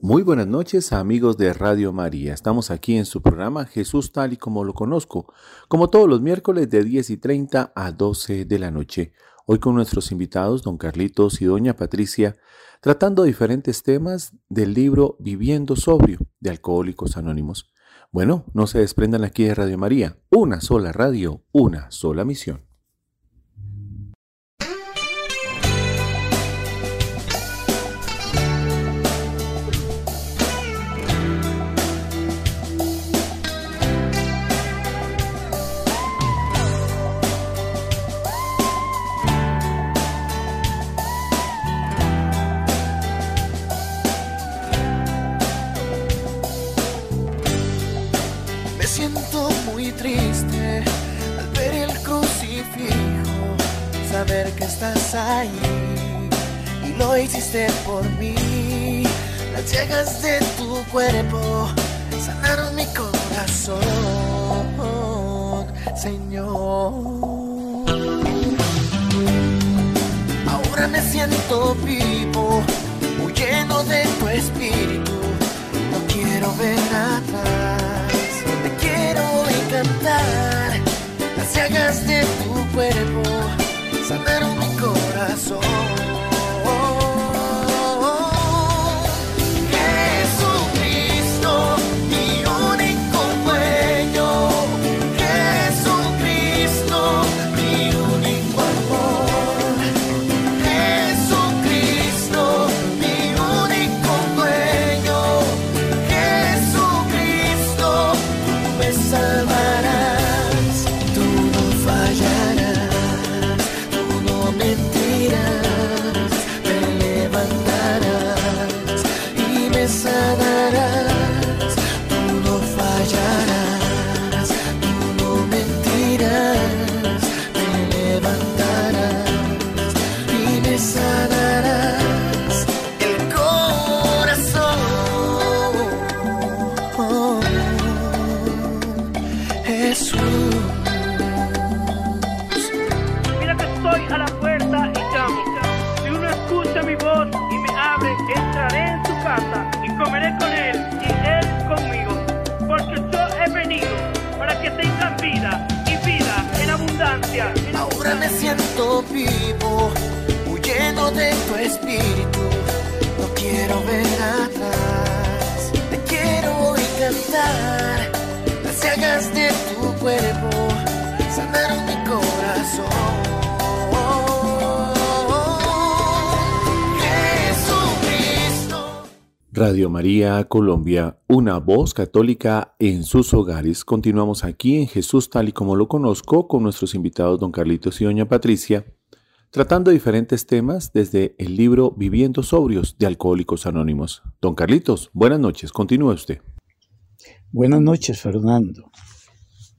Muy buenas noches amigos de Radio María. Estamos aquí en su programa Jesús tal y como lo conozco, como todos los miércoles de 10 y 30 a 12 de la noche. Hoy con nuestros invitados, don Carlitos y doña Patricia, tratando diferentes temas del libro Viviendo Sobrio de Alcohólicos Anónimos. Bueno, no se desprendan aquí de Radio María, una sola radio, una sola misión. Por mí. Las llagas de tu cuerpo sanaron mi corazón, Señor. Ahora me siento vivo, muy lleno de tu espíritu. No quiero ver atrás, te quiero encantar. Las llagas de tu cuerpo sanaron mi corazón. Espíritu. No quiero ver atrás, te quiero. Las de tu cuerpo mi corazón. Radio María Colombia, una voz católica en sus hogares. Continuamos aquí en Jesús tal y como lo conozco con nuestros invitados don Carlitos y doña Patricia, tratando diferentes temas desde el libro Viviendo Sobrios de Alcohólicos Anónimos. Don Carlitos, buenas noches, continúe usted. Buenas noches, Fernando.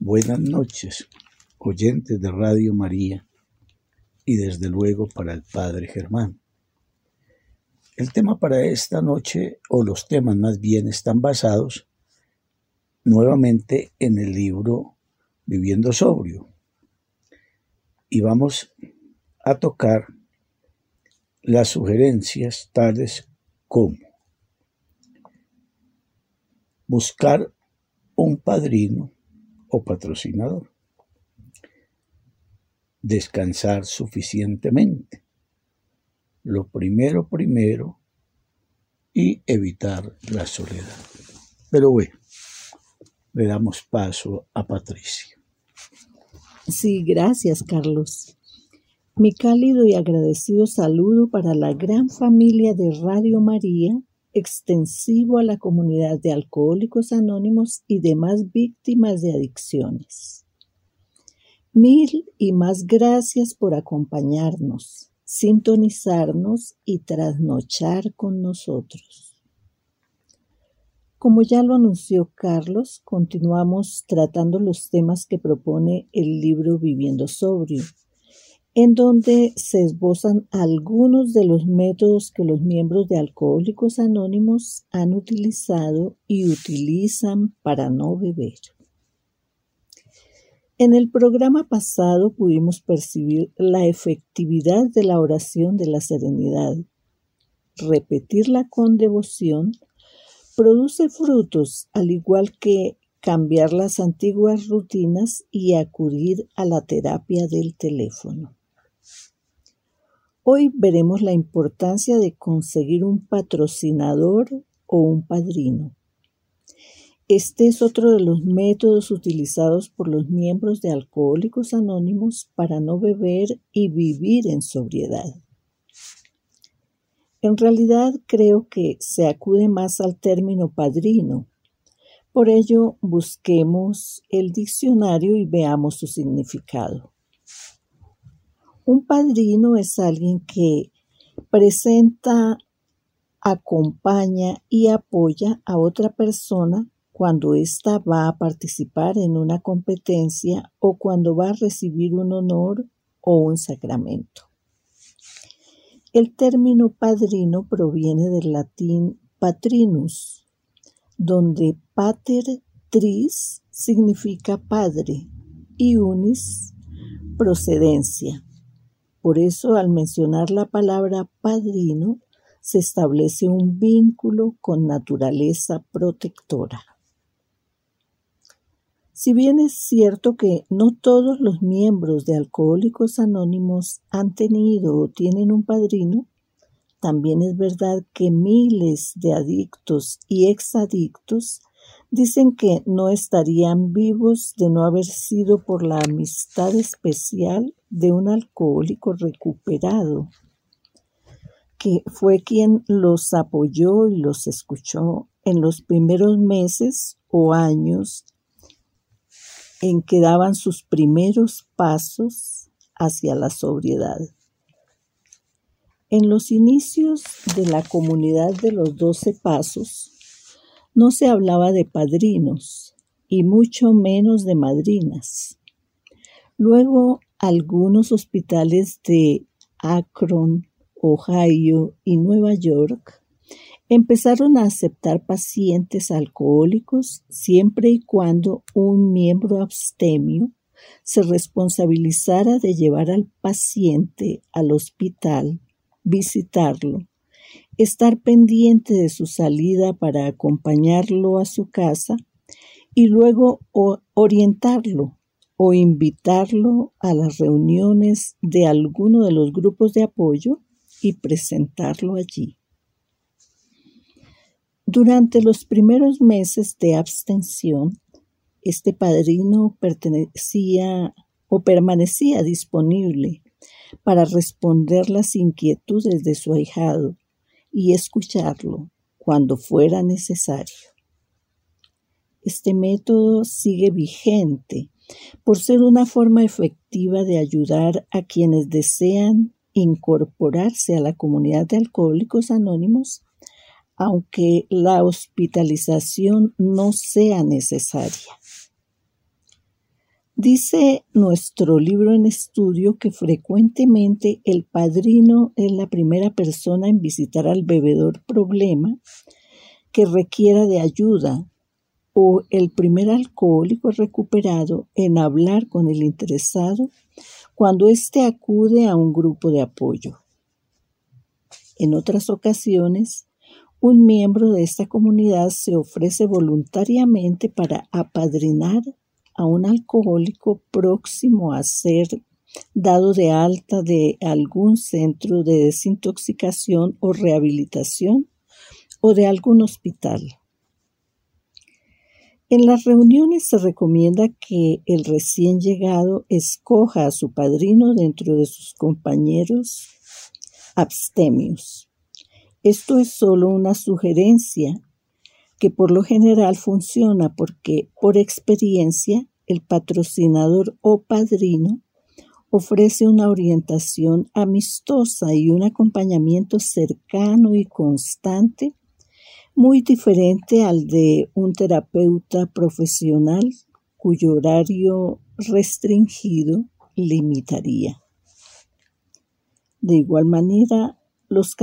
Buenas noches, oyentes de Radio María y desde luego para el Padre Germán. El tema para esta noche, o los temas más bien, están basados nuevamente en el libro Viviendo Sobrio. Y vamos a tocar las sugerencias tales como buscar un padrino o patrocinador, descansar suficientemente, lo primero primero y evitar la soledad. Pero bueno, le damos paso a Patricia. Sí, gracias Carlos. Mi cálido y agradecido saludo para la gran familia de Radio María, extensivo a la comunidad de alcohólicos anónimos y demás víctimas de adicciones. Mil y más gracias por acompañarnos sintonizarnos y trasnochar con nosotros. Como ya lo anunció Carlos, continuamos tratando los temas que propone el libro Viviendo Sobrio, en donde se esbozan algunos de los métodos que los miembros de Alcohólicos Anónimos han utilizado y utilizan para no beber. En el programa pasado pudimos percibir la efectividad de la oración de la serenidad, repetirla con devoción produce frutos al igual que cambiar las antiguas rutinas y acudir a la terapia del teléfono. Hoy veremos la importancia de conseguir un patrocinador o un padrino. Este es otro de los métodos utilizados por los miembros de Alcohólicos Anónimos para no beber y vivir en sobriedad. En realidad creo que se acude más al término padrino. Por ello, busquemos el diccionario y veamos su significado. Un padrino es alguien que presenta, acompaña y apoya a otra persona cuando ésta va a participar en una competencia o cuando va a recibir un honor o un sacramento. El término padrino proviene del latín patrinus, donde pater tris significa padre y unis procedencia. Por eso, al mencionar la palabra padrino, se establece un vínculo con naturaleza protectora. Si bien es cierto que no todos los miembros de Alcohólicos Anónimos han tenido o tienen un padrino, también es verdad que miles de adictos y exadictos Dicen que no estarían vivos de no haber sido por la amistad especial de un alcohólico recuperado, que fue quien los apoyó y los escuchó en los primeros meses o años en que daban sus primeros pasos hacia la sobriedad. En los inicios de la comunidad de los doce pasos, no se hablaba de padrinos y mucho menos de madrinas. Luego algunos hospitales de Akron, Ohio y Nueva York empezaron a aceptar pacientes alcohólicos siempre y cuando un miembro abstemio se responsabilizara de llevar al paciente al hospital, visitarlo estar pendiente de su salida para acompañarlo a su casa y luego orientarlo o invitarlo a las reuniones de alguno de los grupos de apoyo y presentarlo allí. Durante los primeros meses de abstención, este padrino pertenecía o permanecía disponible para responder las inquietudes de su ahijado y escucharlo cuando fuera necesario. Este método sigue vigente por ser una forma efectiva de ayudar a quienes desean incorporarse a la comunidad de alcohólicos anónimos, aunque la hospitalización no sea necesaria. Dice nuestro libro en estudio que frecuentemente el padrino es la primera persona en visitar al bebedor problema que requiera de ayuda o el primer alcohólico recuperado en hablar con el interesado cuando éste acude a un grupo de apoyo. En otras ocasiones, un miembro de esta comunidad se ofrece voluntariamente para apadrinar a un alcohólico próximo a ser dado de alta de algún centro de desintoxicación o rehabilitación o de algún hospital. En las reuniones se recomienda que el recién llegado escoja a su padrino dentro de sus compañeros abstemios. Esto es solo una sugerencia que por lo general funciona porque por experiencia el patrocinador o padrino ofrece una orientación amistosa y un acompañamiento cercano y constante, muy diferente al de un terapeuta profesional cuyo horario restringido limitaría. De igual manera, los,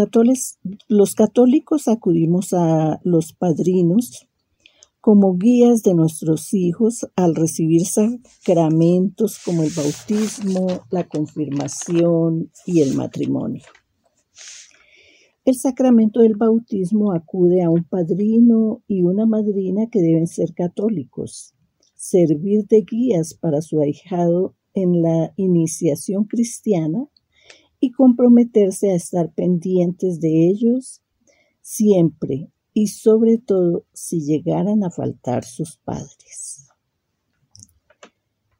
los católicos acudimos a los padrinos como guías de nuestros hijos al recibir sacramentos como el bautismo, la confirmación y el matrimonio. El sacramento del bautismo acude a un padrino y una madrina que deben ser católicos, servir de guías para su ahijado en la iniciación cristiana y comprometerse a estar pendientes de ellos siempre y sobre todo si llegaran a faltar sus padres.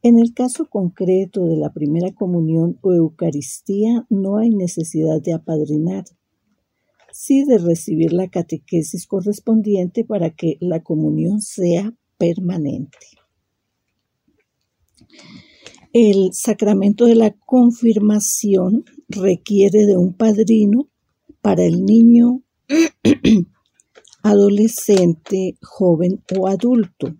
En el caso concreto de la primera comunión o Eucaristía no hay necesidad de apadrinar, sí de recibir la catequesis correspondiente para que la comunión sea permanente. El sacramento de la confirmación requiere de un padrino para el niño, adolescente, joven o adulto,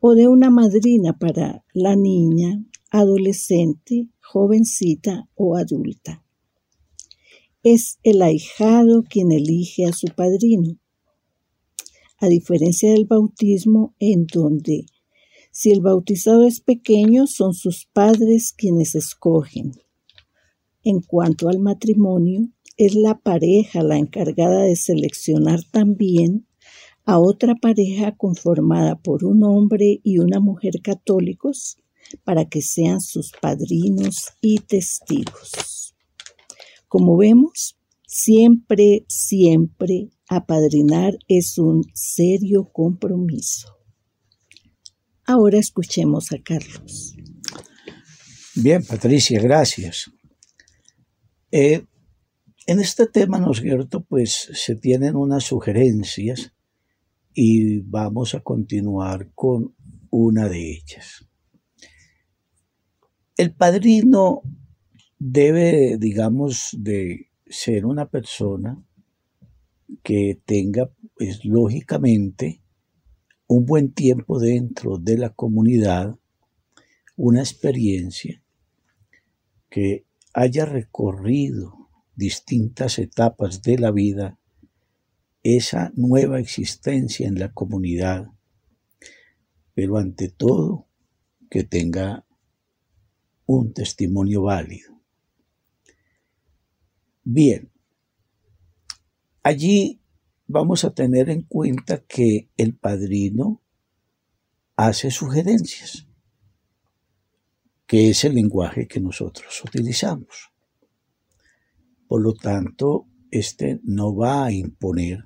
o de una madrina para la niña, adolescente, jovencita o adulta. Es el ahijado quien elige a su padrino, a diferencia del bautismo en donde si el bautizado es pequeño son sus padres quienes escogen. En cuanto al matrimonio, es la pareja la encargada de seleccionar también a otra pareja conformada por un hombre y una mujer católicos para que sean sus padrinos y testigos. Como vemos, siempre, siempre apadrinar es un serio compromiso. Ahora escuchemos a Carlos. Bien, Patricia, gracias. Eh, en este tema, ¿no es cierto? Pues se tienen unas sugerencias y vamos a continuar con una de ellas. El padrino debe, digamos, de ser una persona que tenga, pues lógicamente, un buen tiempo dentro de la comunidad, una experiencia que haya recorrido distintas etapas de la vida, esa nueva existencia en la comunidad, pero ante todo que tenga un testimonio válido. Bien, allí vamos a tener en cuenta que el padrino hace sugerencias que es el lenguaje que nosotros utilizamos. Por lo tanto, este no va a imponer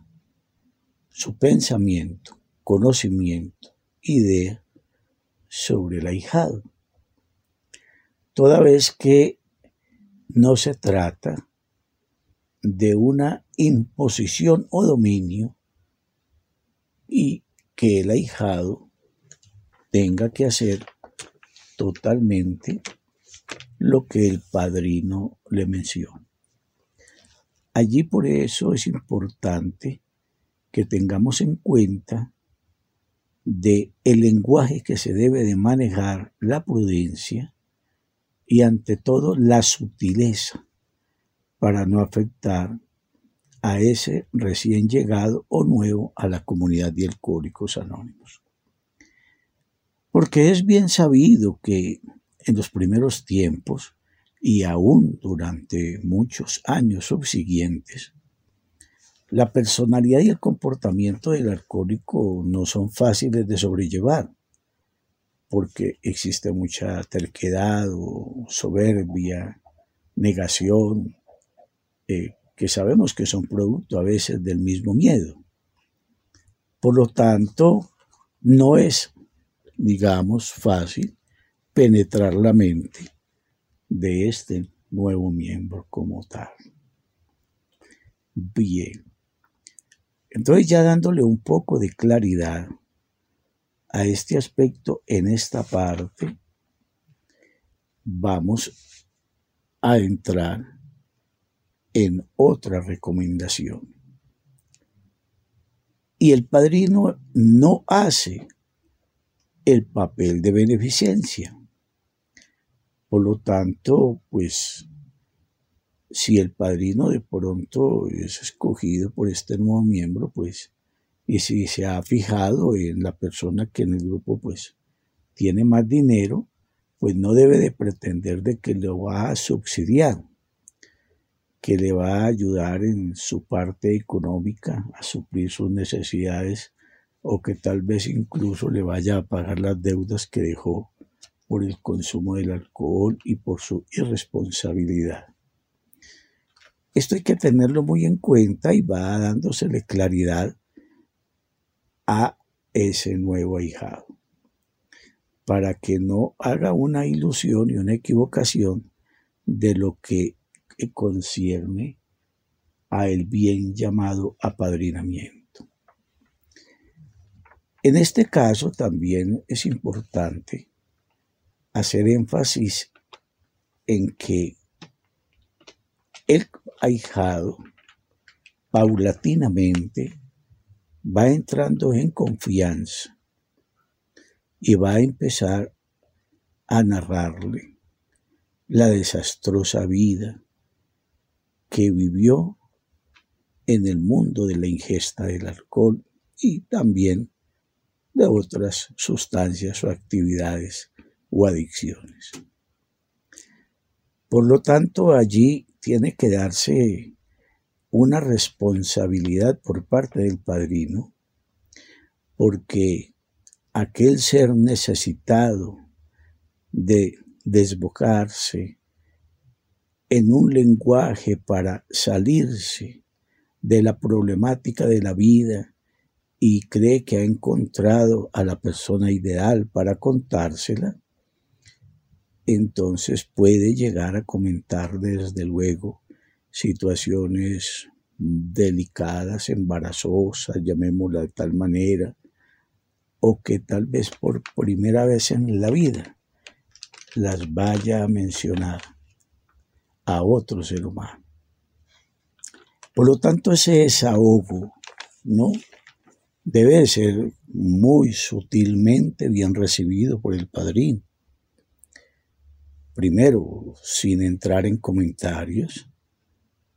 su pensamiento, conocimiento, idea sobre el ahijado. Toda vez que no se trata de una imposición o dominio y que el ahijado tenga que hacer totalmente lo que el padrino le menciona. Allí por eso es importante que tengamos en cuenta de el lenguaje que se debe de manejar, la prudencia y ante todo la sutileza para no afectar a ese recién llegado o nuevo a la comunidad de alcohólicos anónimos. Porque es bien sabido que en los primeros tiempos y aún durante muchos años subsiguientes, la personalidad y el comportamiento del alcohólico no son fáciles de sobrellevar, porque existe mucha terquedad soberbia, negación, eh, que sabemos que son producto a veces del mismo miedo. Por lo tanto, no es digamos, fácil penetrar la mente de este nuevo miembro como tal. Bien. Entonces ya dándole un poco de claridad a este aspecto en esta parte, vamos a entrar en otra recomendación. Y el padrino no hace el papel de beneficencia. Por lo tanto, pues, si el padrino de pronto es escogido por este nuevo miembro, pues, y si se ha fijado en la persona que en el grupo, pues, tiene más dinero, pues no debe de pretender de que lo va a subsidiar. Que le va a ayudar en su parte económica a suplir sus necesidades o que tal vez incluso le vaya a pagar las deudas que dejó por el consumo del alcohol y por su irresponsabilidad. Esto hay que tenerlo muy en cuenta y va dándosele claridad a ese nuevo ahijado, para que no haga una ilusión y una equivocación de lo que concierne a el bien llamado apadrinamiento. En este caso también es importante hacer énfasis en que el ahijado paulatinamente va entrando en confianza y va a empezar a narrarle la desastrosa vida que vivió en el mundo de la ingesta del alcohol y también de otras sustancias o actividades o adicciones. Por lo tanto, allí tiene que darse una responsabilidad por parte del padrino, porque aquel ser necesitado de desbocarse en un lenguaje para salirse de la problemática de la vida y cree que ha encontrado a la persona ideal para contársela, entonces puede llegar a comentar desde luego situaciones delicadas, embarazosas, llamémosla de tal manera, o que tal vez por primera vez en la vida las vaya a mencionar a otro ser humano. Por lo tanto, ese desahogo, ¿no? Debe ser muy sutilmente bien recibido por el padrino primero sin entrar en comentarios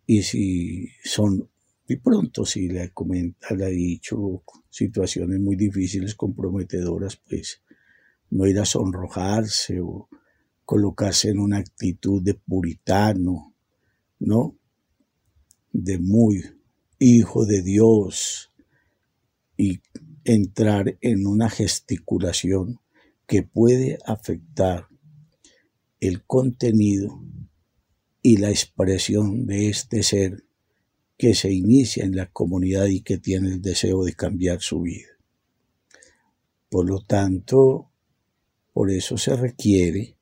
y si son y pronto si le le ha dicho situaciones muy difíciles comprometedoras pues no ir a sonrojarse o colocarse en una actitud de puritano no de muy hijo de Dios y entrar en una gesticulación que puede afectar el contenido y la expresión de este ser que se inicia en la comunidad y que tiene el deseo de cambiar su vida. Por lo tanto, por eso se requiere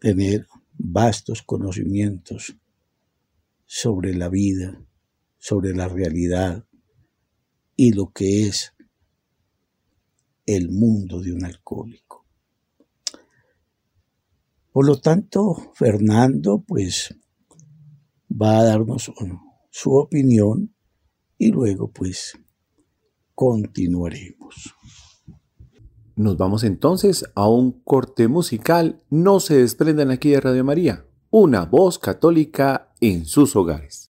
tener vastos conocimientos sobre la vida, sobre la realidad y lo que es el mundo de un alcohólico. Por lo tanto, Fernando pues va a darnos su opinión y luego pues continuaremos. Nos vamos entonces a un corte musical. No se desprendan aquí de Radio María, una voz católica en sus hogares.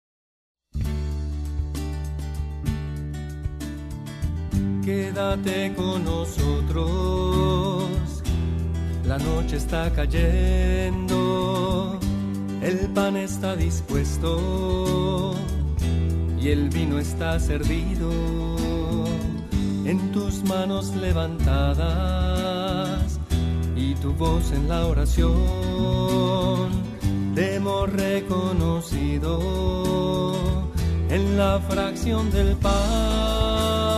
Quédate con nosotros. La noche está cayendo, el pan está dispuesto. Y el vino está servido en tus manos levantadas y tu voz en la oración. Te hemos reconocido en la fracción del pan.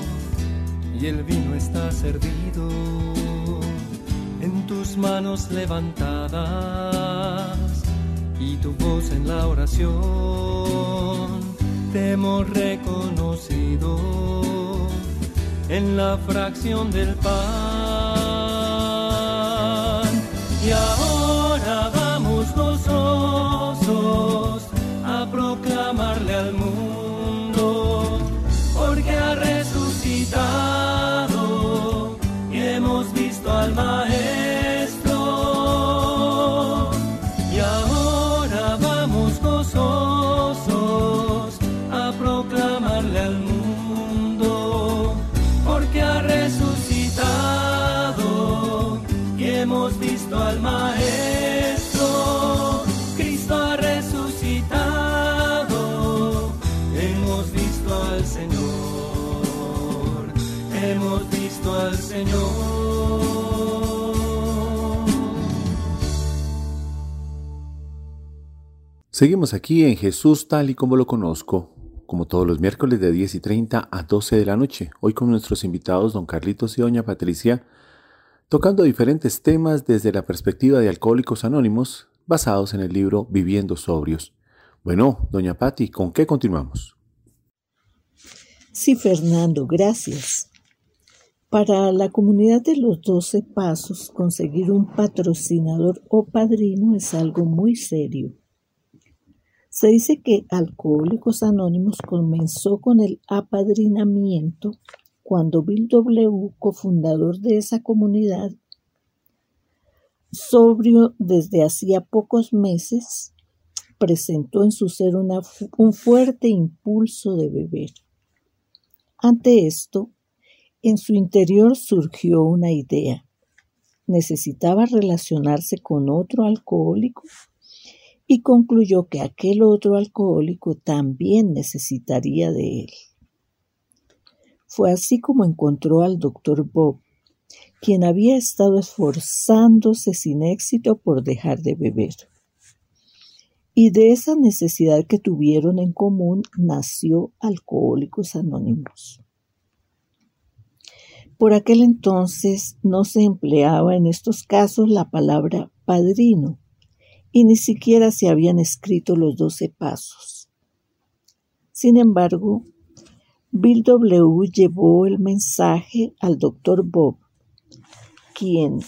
y el vino está servido en tus manos levantadas y tu voz en la oración. Te hemos reconocido en la fracción del pan. Y ahora vamos gozosos a proclamarle al mundo porque ha resucitado Seguimos aquí en Jesús tal y como lo conozco, como todos los miércoles de 10 y 30 a 12 de la noche, hoy con nuestros invitados don Carlitos y doña Patricia, tocando diferentes temas desde la perspectiva de Alcohólicos Anónimos, basados en el libro Viviendo Sobrios. Bueno, doña Patti, ¿con qué continuamos? Sí, Fernando, gracias. Para la comunidad de los 12 pasos, conseguir un patrocinador o padrino es algo muy serio. Se dice que Alcohólicos Anónimos comenzó con el apadrinamiento cuando Bill W., cofundador de esa comunidad, sobrio desde hacía pocos meses, presentó en su ser un fuerte impulso de beber. Ante esto, en su interior surgió una idea. Necesitaba relacionarse con otro alcohólico y concluyó que aquel otro alcohólico también necesitaría de él. Fue así como encontró al doctor Bob, quien había estado esforzándose sin éxito por dejar de beber. Y de esa necesidad que tuvieron en común nació Alcohólicos Anónimos. Por aquel entonces no se empleaba en estos casos la palabra padrino y ni siquiera se habían escrito los doce pasos. Sin embargo, Bill W. llevó el mensaje al doctor Bob, quien,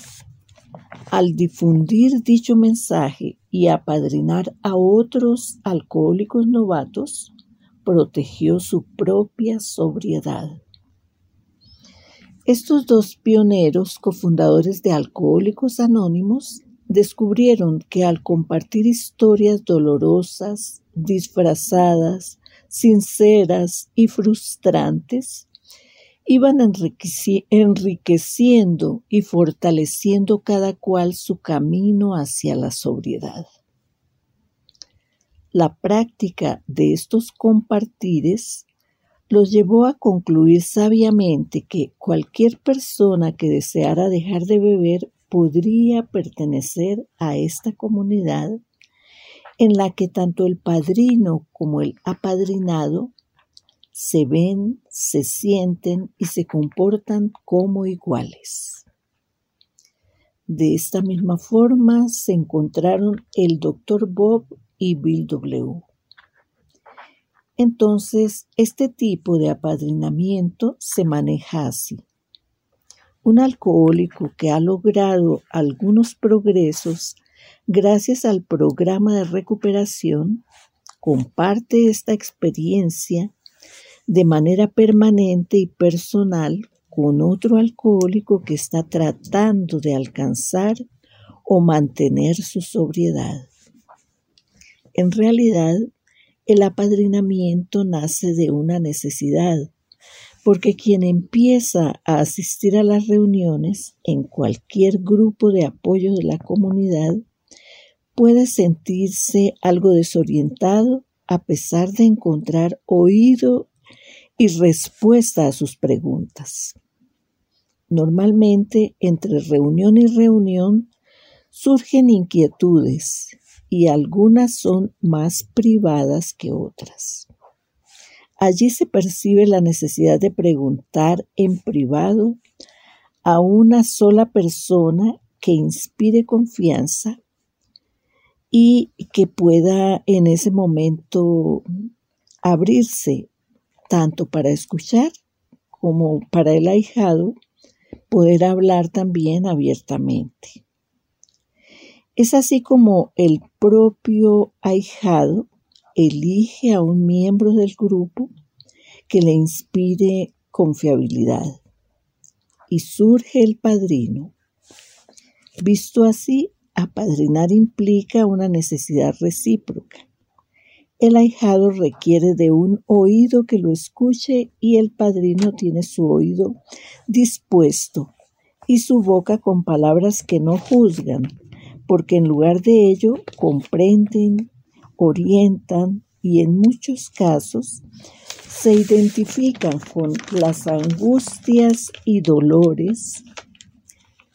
al difundir dicho mensaje y apadrinar a otros alcohólicos novatos, protegió su propia sobriedad. Estos dos pioneros, cofundadores de Alcohólicos Anónimos, descubrieron que al compartir historias dolorosas, disfrazadas, sinceras y frustrantes, iban enriqueciendo y fortaleciendo cada cual su camino hacia la sobriedad. La práctica de estos compartires los llevó a concluir sabiamente que cualquier persona que deseara dejar de beber podría pertenecer a esta comunidad en la que tanto el padrino como el apadrinado se ven, se sienten y se comportan como iguales. De esta misma forma se encontraron el Dr. Bob y Bill W. Entonces, este tipo de apadrinamiento se maneja así. Un alcohólico que ha logrado algunos progresos gracias al programa de recuperación comparte esta experiencia de manera permanente y personal con otro alcohólico que está tratando de alcanzar o mantener su sobriedad. En realidad, el apadrinamiento nace de una necesidad, porque quien empieza a asistir a las reuniones en cualquier grupo de apoyo de la comunidad puede sentirse algo desorientado a pesar de encontrar oído y respuesta a sus preguntas. Normalmente, entre reunión y reunión, surgen inquietudes y algunas son más privadas que otras. Allí se percibe la necesidad de preguntar en privado a una sola persona que inspire confianza y que pueda en ese momento abrirse tanto para escuchar como para el ahijado poder hablar también abiertamente. Es así como el propio ahijado elige a un miembro del grupo que le inspire confiabilidad. Y surge el padrino. Visto así, apadrinar implica una necesidad recíproca. El ahijado requiere de un oído que lo escuche y el padrino tiene su oído dispuesto y su boca con palabras que no juzgan, porque en lugar de ello comprenden, orientan y en muchos casos se identifican con las angustias y dolores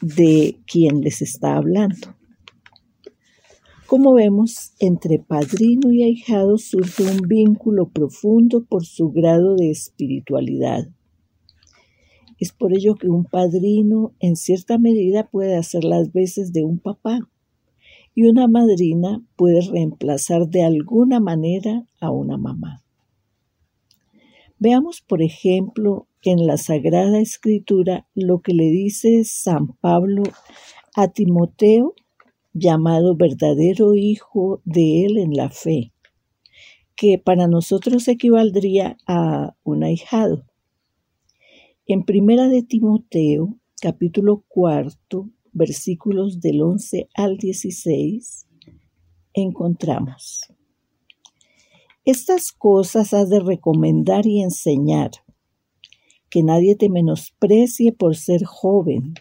de quien les está hablando. Como vemos, entre padrino y ahijado surge un vínculo profundo por su grado de espiritualidad. Es por ello que un padrino en cierta medida puede hacer las veces de un papá y una madrina puede reemplazar de alguna manera a una mamá. Veamos, por ejemplo, en la Sagrada Escritura lo que le dice San Pablo a Timoteo llamado verdadero hijo de él en la fe, que para nosotros equivaldría a un ahijado. En Primera de Timoteo, capítulo cuarto, versículos del 11 al 16, encontramos. Estas cosas has de recomendar y enseñar, que nadie te menosprecie por ser joven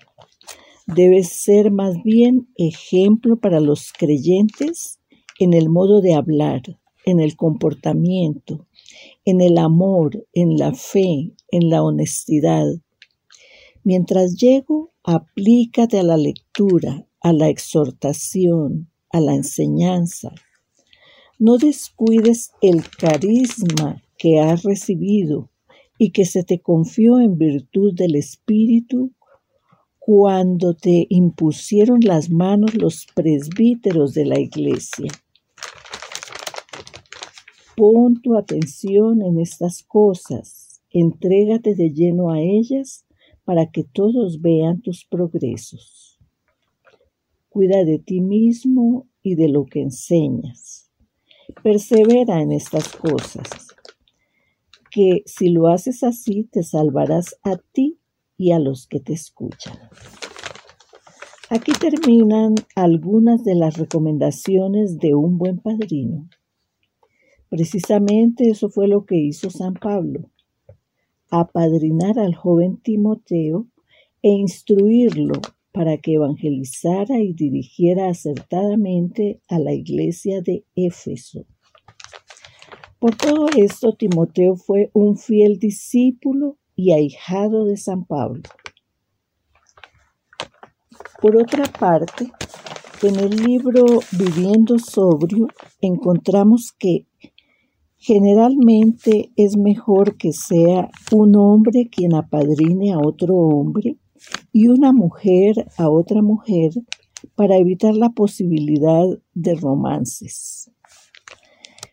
debes ser más bien ejemplo para los creyentes en el modo de hablar, en el comportamiento, en el amor, en la fe, en la honestidad. Mientras llego, aplícate a la lectura, a la exhortación, a la enseñanza. No descuides el carisma que has recibido y que se te confió en virtud del Espíritu cuando te impusieron las manos los presbíteros de la iglesia. Pon tu atención en estas cosas, entrégate de lleno a ellas para que todos vean tus progresos. Cuida de ti mismo y de lo que enseñas. Persevera en estas cosas, que si lo haces así te salvarás a ti y a los que te escuchan. Aquí terminan algunas de las recomendaciones de un buen padrino. Precisamente eso fue lo que hizo San Pablo, apadrinar al joven Timoteo e instruirlo para que evangelizara y dirigiera acertadamente a la iglesia de Éfeso. Por todo esto, Timoteo fue un fiel discípulo y ahijado de San Pablo. Por otra parte, en el libro Viviendo Sobrio encontramos que generalmente es mejor que sea un hombre quien apadrine a otro hombre y una mujer a otra mujer para evitar la posibilidad de romances.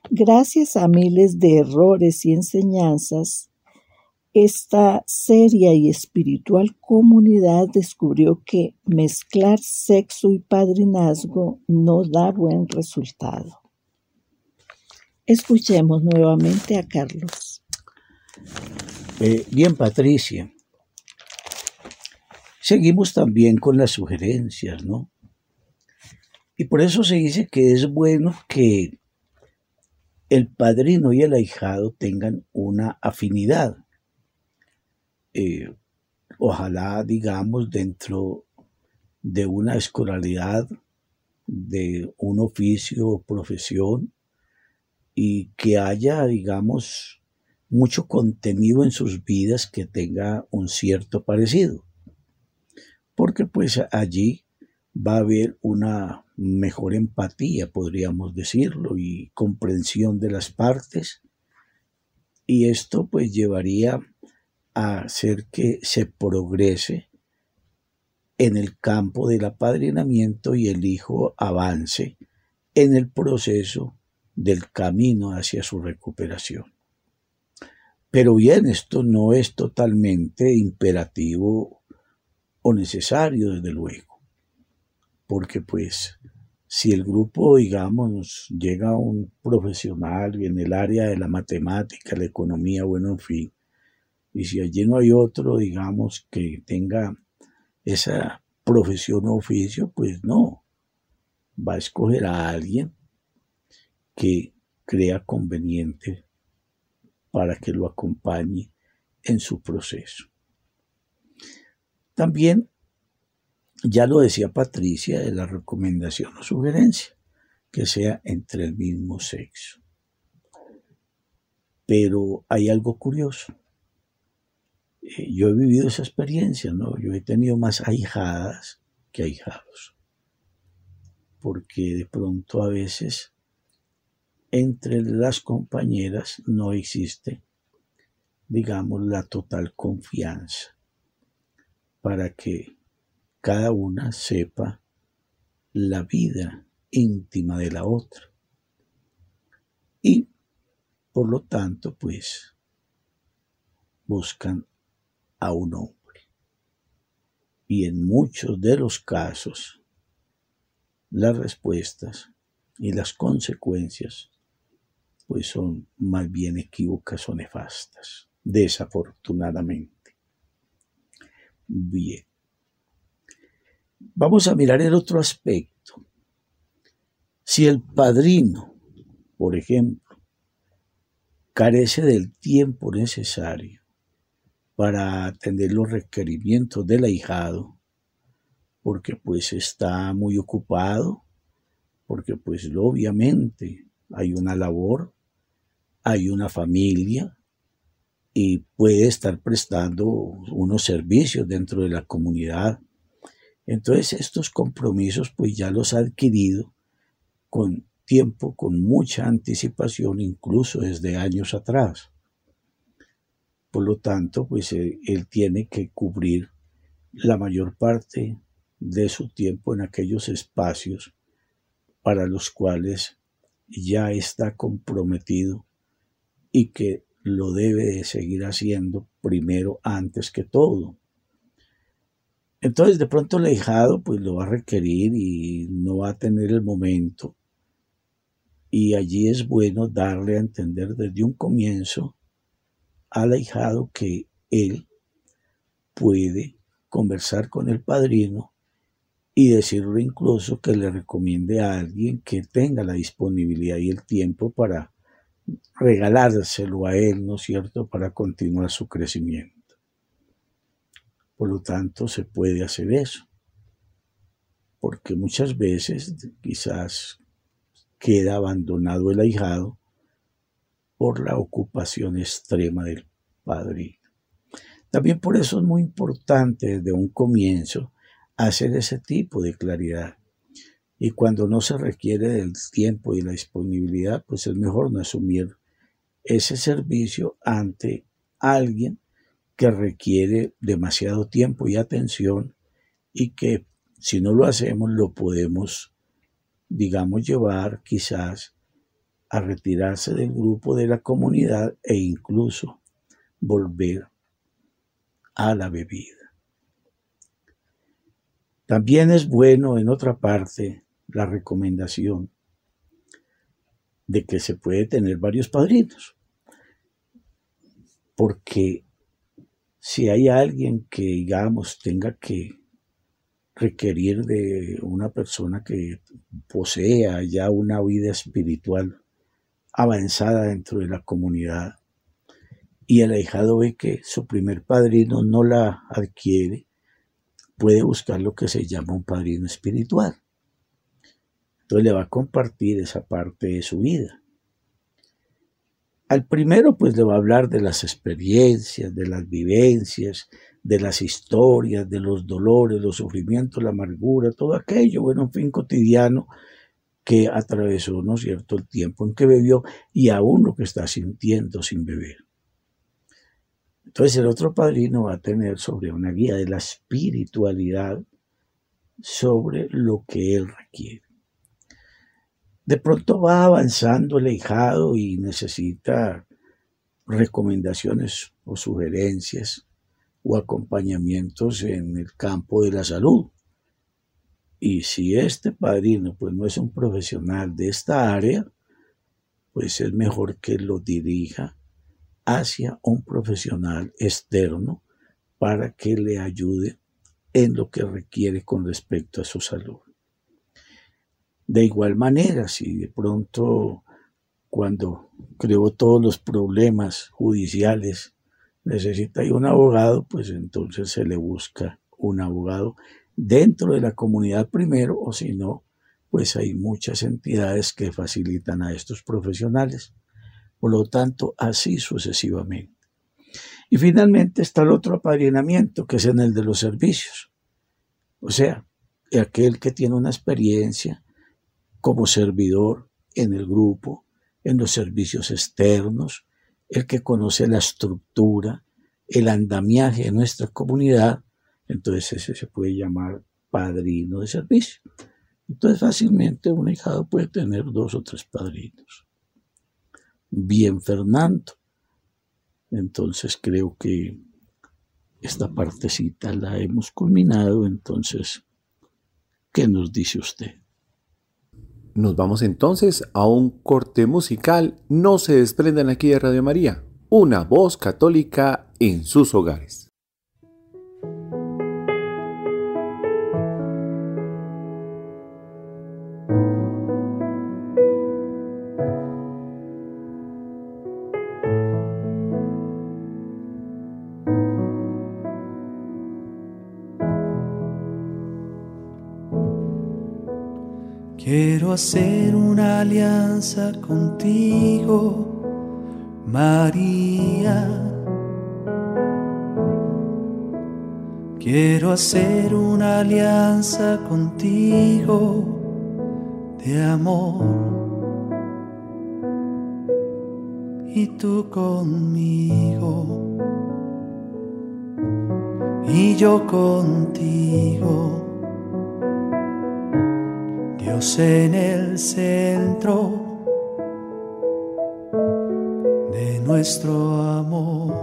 Gracias a miles de errores y enseñanzas, esta seria y espiritual comunidad descubrió que mezclar sexo y padrinazgo no da buen resultado. Escuchemos nuevamente a Carlos. Eh, bien, Patricia. Seguimos también con las sugerencias, ¿no? Y por eso se dice que es bueno que el padrino y el ahijado tengan una afinidad eh, ojalá, digamos, dentro de una escolaridad, de un oficio o profesión, y que haya, digamos, mucho contenido en sus vidas que tenga un cierto parecido. Porque pues allí va a haber una mejor empatía, podríamos decirlo, y comprensión de las partes Y esto pues llevaría a hacer que se progrese en el campo del apadrinamiento y el hijo avance en el proceso del camino hacia su recuperación. Pero bien, esto no es totalmente imperativo o necesario, desde luego, porque pues si el grupo, digamos, llega a un profesional en el área de la matemática, la economía, bueno, en fin, y si allí no hay otro, digamos, que tenga esa profesión o oficio, pues no, va a escoger a alguien que crea conveniente para que lo acompañe en su proceso. También ya lo decía Patricia de la recomendación o sugerencia, que sea entre el mismo sexo. Pero hay algo curioso. Eh, yo he vivido esa experiencia, ¿no? Yo he tenido más ahijadas que ahijados. Porque de pronto a veces entre las compañeras no existe, digamos, la total confianza para que cada una sepa la vida íntima de la otra. Y, por lo tanto, pues, buscan a un hombre. Y en muchos de los casos, las respuestas y las consecuencias, pues son más bien equívocas o nefastas, desafortunadamente. Bien. Vamos a mirar el otro aspecto. Si el padrino, por ejemplo, carece del tiempo necesario para atender los requerimientos del ahijado, porque pues está muy ocupado, porque pues obviamente hay una labor, hay una familia y puede estar prestando unos servicios dentro de la comunidad entonces estos compromisos pues ya los ha adquirido con tiempo, con mucha anticipación, incluso desde años atrás. Por lo tanto, pues él, él tiene que cubrir la mayor parte de su tiempo en aquellos espacios para los cuales ya está comprometido y que lo debe de seguir haciendo primero antes que todo. Entonces de pronto el ahijado pues lo va a requerir y no va a tener el momento. Y allí es bueno darle a entender desde un comienzo al ahijado que él puede conversar con el padrino y decirle incluso que le recomiende a alguien que tenga la disponibilidad y el tiempo para regalárselo a él, ¿no es cierto?, para continuar su crecimiento. Por lo tanto, se puede hacer eso. Porque muchas veces quizás queda abandonado el ahijado por la ocupación extrema del padrino. También por eso es muy importante desde un comienzo hacer ese tipo de claridad. Y cuando no se requiere del tiempo y la disponibilidad, pues es mejor no asumir ese servicio ante alguien que requiere demasiado tiempo y atención y que si no lo hacemos lo podemos, digamos, llevar quizás a retirarse del grupo de la comunidad e incluso volver a la bebida. También es bueno, en otra parte, la recomendación de que se puede tener varios padrinos, porque si hay alguien que, digamos, tenga que requerir de una persona que posea ya una vida espiritual avanzada dentro de la comunidad y el ahijado ve que su primer padrino no la adquiere, puede buscar lo que se llama un padrino espiritual. Entonces le va a compartir esa parte de su vida. Al primero pues le va a hablar de las experiencias, de las vivencias, de las historias, de los dolores, los sufrimientos, la amargura, todo aquello, bueno, un fin cotidiano que atravesó, ¿no cierto?, el tiempo en que bebió y aún lo que está sintiendo sin beber. Entonces el otro padrino va a tener sobre una guía de la espiritualidad sobre lo que él requiere. De pronto va avanzando el hijado y necesita recomendaciones o sugerencias o acompañamientos en el campo de la salud. Y si este padrino pues no es un profesional de esta área, pues es mejor que lo dirija hacia un profesional externo para que le ayude en lo que requiere con respecto a su salud. De igual manera, si de pronto cuando creó todos los problemas judiciales necesita un abogado, pues entonces se le busca un abogado dentro de la comunidad primero o si no, pues hay muchas entidades que facilitan a estos profesionales. Por lo tanto, así sucesivamente. Y finalmente está el otro apadrinamiento, que es en el de los servicios. O sea, aquel que tiene una experiencia como servidor en el grupo, en los servicios externos, el que conoce la estructura, el andamiaje de nuestra comunidad, entonces ese se puede llamar padrino de servicio. Entonces fácilmente un hijado puede tener dos o tres padrinos. Bien, Fernando. Entonces creo que esta partecita la hemos culminado. Entonces, ¿qué nos dice usted? Nos vamos entonces a un corte musical. No se desprendan aquí de Radio María, una voz católica en sus hogares. Hacer una alianza contigo, María. Quiero hacer una alianza contigo de amor. Y tú conmigo. Y yo contigo Dios en el centro de nuestro amor.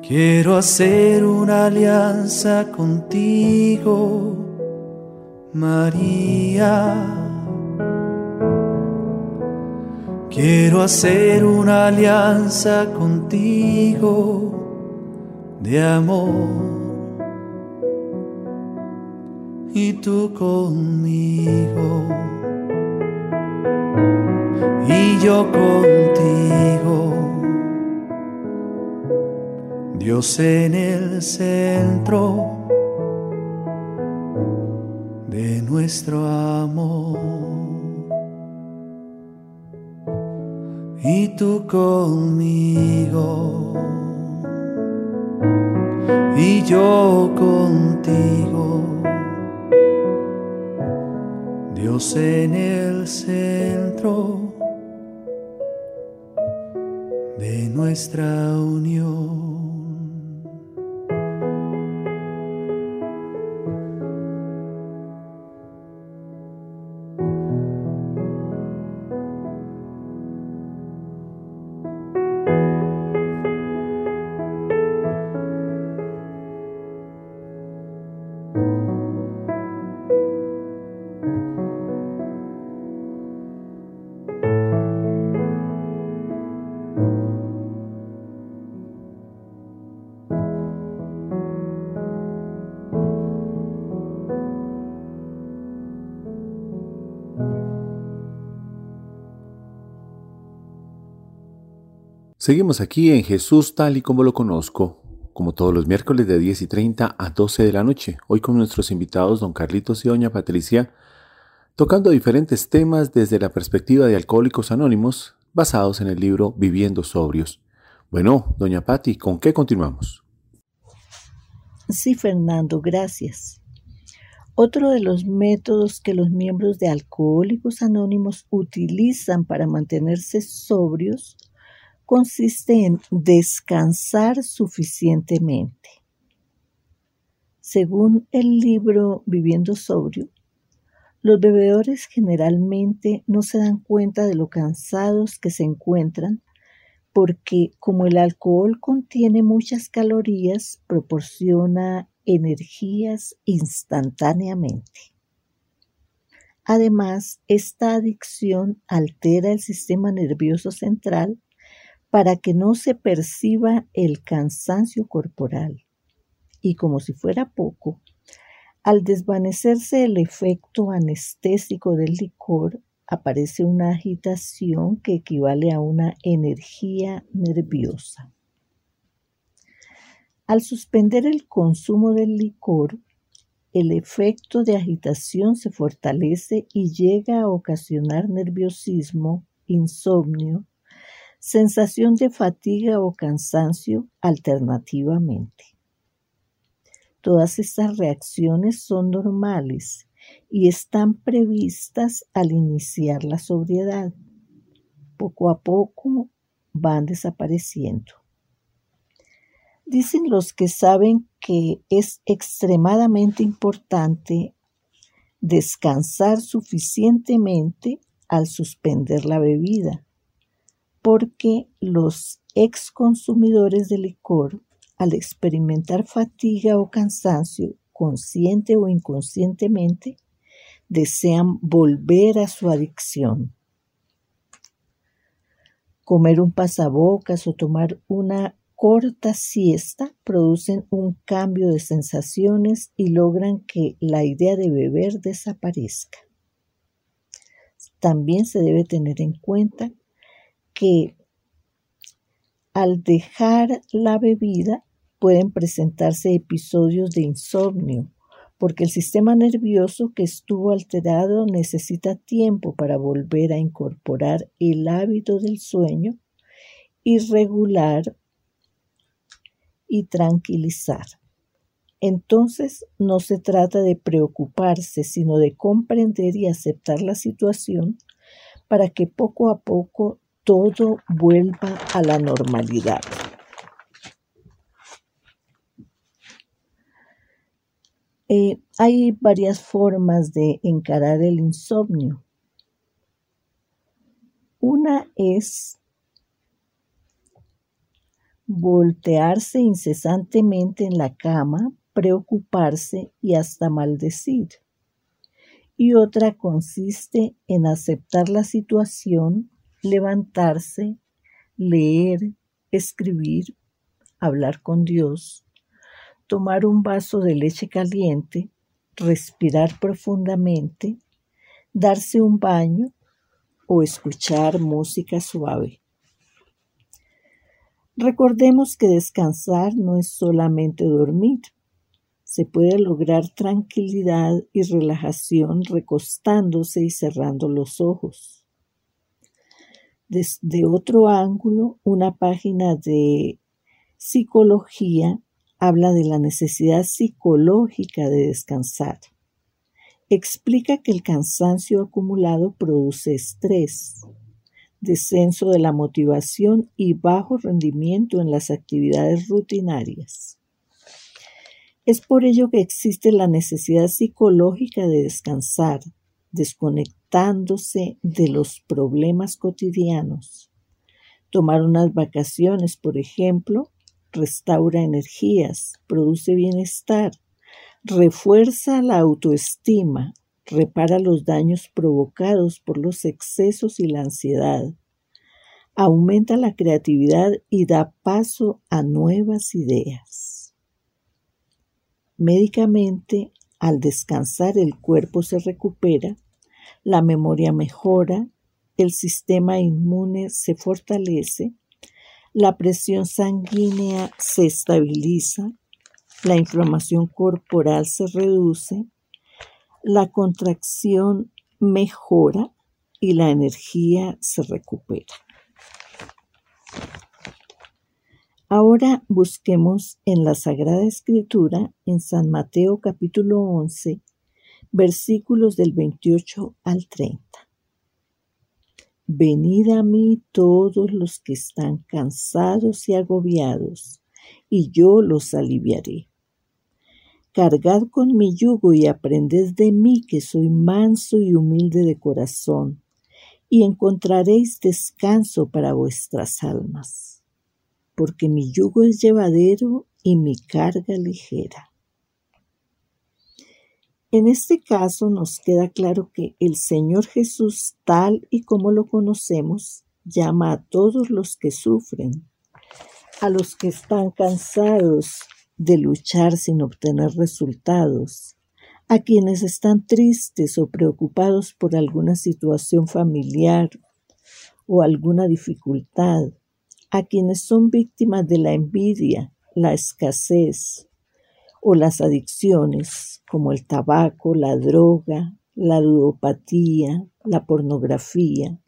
Quiero hacer una alianza contigo, María. Quiero hacer una alianza contigo de amor y tú conmigo y yo contigo. Dios en el centro de nuestro amor. Y tú conmigo y yo contigo Dios en el centro de nuestra unión. Seguimos aquí en Jesús tal y como lo conozco, como todos los miércoles de 10 y 30 a 12 de la noche, hoy con nuestros invitados don Carlitos y doña Patricia, tocando diferentes temas desde la perspectiva de Alcohólicos Anónimos, basados en el libro Viviendo Sobrios. Bueno, doña Patti, ¿con qué continuamos? Sí, Fernando, gracias. Otro de los métodos que los miembros de Alcohólicos Anónimos utilizan para mantenerse sobrios consiste en descansar suficientemente. Según el libro Viviendo Sobrio, los bebedores generalmente no se dan cuenta de lo cansados que se encuentran porque como el alcohol contiene muchas calorías, proporciona energías instantáneamente. Además, esta adicción altera el sistema nervioso central para que no se perciba el cansancio corporal. Y como si fuera poco, al desvanecerse el efecto anestésico del licor, aparece una agitación que equivale a una energía nerviosa. Al suspender el consumo del licor, el efecto de agitación se fortalece y llega a ocasionar nerviosismo, insomnio, sensación de fatiga o cansancio alternativamente. Todas estas reacciones son normales y están previstas al iniciar la sobriedad. Poco a poco van desapareciendo. Dicen los que saben que es extremadamente importante descansar suficientemente al suspender la bebida, porque los ex consumidores de licor al experimentar fatiga o cansancio, consciente o inconscientemente, desean volver a su adicción. Comer un pasabocas o tomar una corta siesta producen un cambio de sensaciones y logran que la idea de beber desaparezca. También se debe tener en cuenta que al dejar la bebida pueden presentarse episodios de insomnio, porque el sistema nervioso que estuvo alterado necesita tiempo para volver a incorporar el hábito del sueño y regular y tranquilizar. Entonces no se trata de preocuparse, sino de comprender y aceptar la situación para que poco a poco todo vuelva a la normalidad. Eh, hay varias formas de encarar el insomnio. Una es voltearse incesantemente en la cama, preocuparse y hasta maldecir. Y otra consiste en aceptar la situación levantarse, leer, escribir, hablar con Dios, tomar un vaso de leche caliente, respirar profundamente, darse un baño o escuchar música suave. Recordemos que descansar no es solamente dormir. Se puede lograr tranquilidad y relajación recostándose y cerrando los ojos. Desde otro ángulo, una página de psicología habla de la necesidad psicológica de descansar. Explica que el cansancio acumulado produce estrés, descenso de la motivación y bajo rendimiento en las actividades rutinarias. Es por ello que existe la necesidad psicológica de descansar, de los problemas cotidianos. Tomar unas vacaciones, por ejemplo, restaura energías, produce bienestar, refuerza la autoestima, repara los daños provocados por los excesos y la ansiedad, aumenta la creatividad y da paso a nuevas ideas. Médicamente, al descansar el cuerpo se recupera la memoria mejora, el sistema inmune se fortalece, la presión sanguínea se estabiliza, la inflamación corporal se reduce, la contracción mejora y la energía se recupera. Ahora busquemos en la Sagrada Escritura, en San Mateo capítulo 11, versículos del 28 al 30. venid a mí todos los que están cansados y agobiados, y yo los aliviaré. Cargad con mi yugo y aprended de mí que soy manso y humilde de corazón, y encontraréis descanso para vuestras almas, porque mi yugo es llevadero y mi carga ligera. En este caso nos queda claro que el Señor Jesús, tal y como lo conocemos, llama a todos los que sufren, a los que están cansados de luchar sin obtener resultados, a quienes están tristes o preocupados por alguna situación familiar o alguna dificultad, a quienes son víctimas de la envidia, la escasez o las adicciones como el tabaco, la droga, la ludopatía, la pornografía,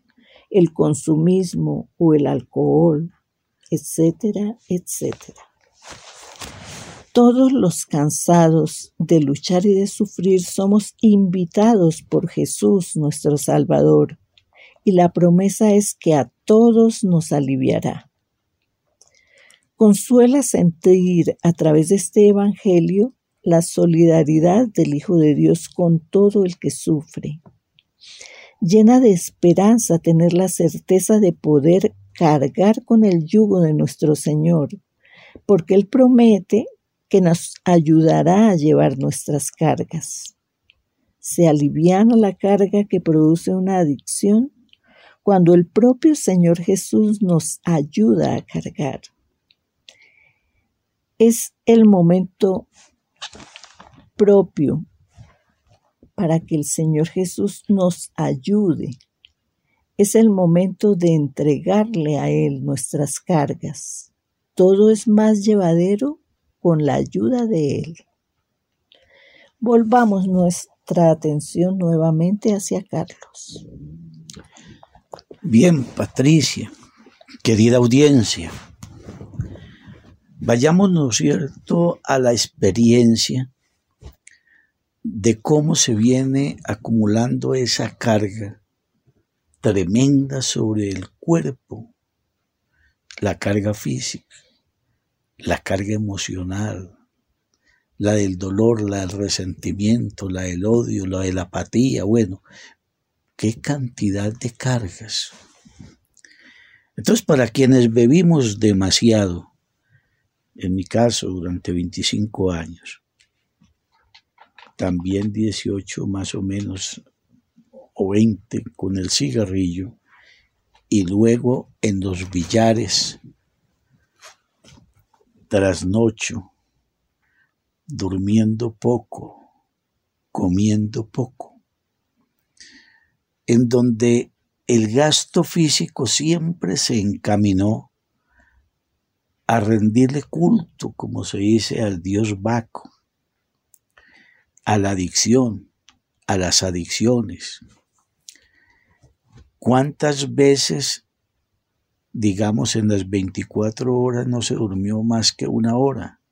el consumismo o el alcohol, etcétera, etcétera. Todos los cansados de luchar y de sufrir somos invitados por Jesús nuestro Salvador, y la promesa es que a todos nos aliviará. Consuela sentir a través de este Evangelio la solidaridad del Hijo de Dios con todo el que sufre. Llena de esperanza tener la certeza de poder cargar con el yugo de nuestro Señor, porque Él promete que nos ayudará a llevar nuestras cargas. Se aliviana la carga que produce una adicción cuando el propio Señor Jesús nos ayuda a cargar. Es el momento propio para que el Señor Jesús nos ayude. Es el momento de entregarle a Él nuestras cargas. Todo es más llevadero con la ayuda de Él. Volvamos nuestra atención nuevamente hacia Carlos. Bien, Patricia, querida audiencia, vayamos, ¿no es cierto?, a la experiencia de cómo se viene acumulando esa carga tremenda sobre el cuerpo, la carga física la carga emocional, la del dolor, la del resentimiento, la del odio, la de la apatía, bueno, qué cantidad de cargas. Entonces, para quienes bebimos demasiado, en mi caso durante 25 años, también 18 más o menos, o 20 con el cigarrillo, y luego en los billares trasnocho, durmiendo poco, comiendo poco, en donde el gasto físico siempre se encaminó a rendirle culto, como se dice, al dios Baco, a la adicción, a las adicciones. ¿Cuántas veces digamos en las 24 horas no se durmió más que una hora.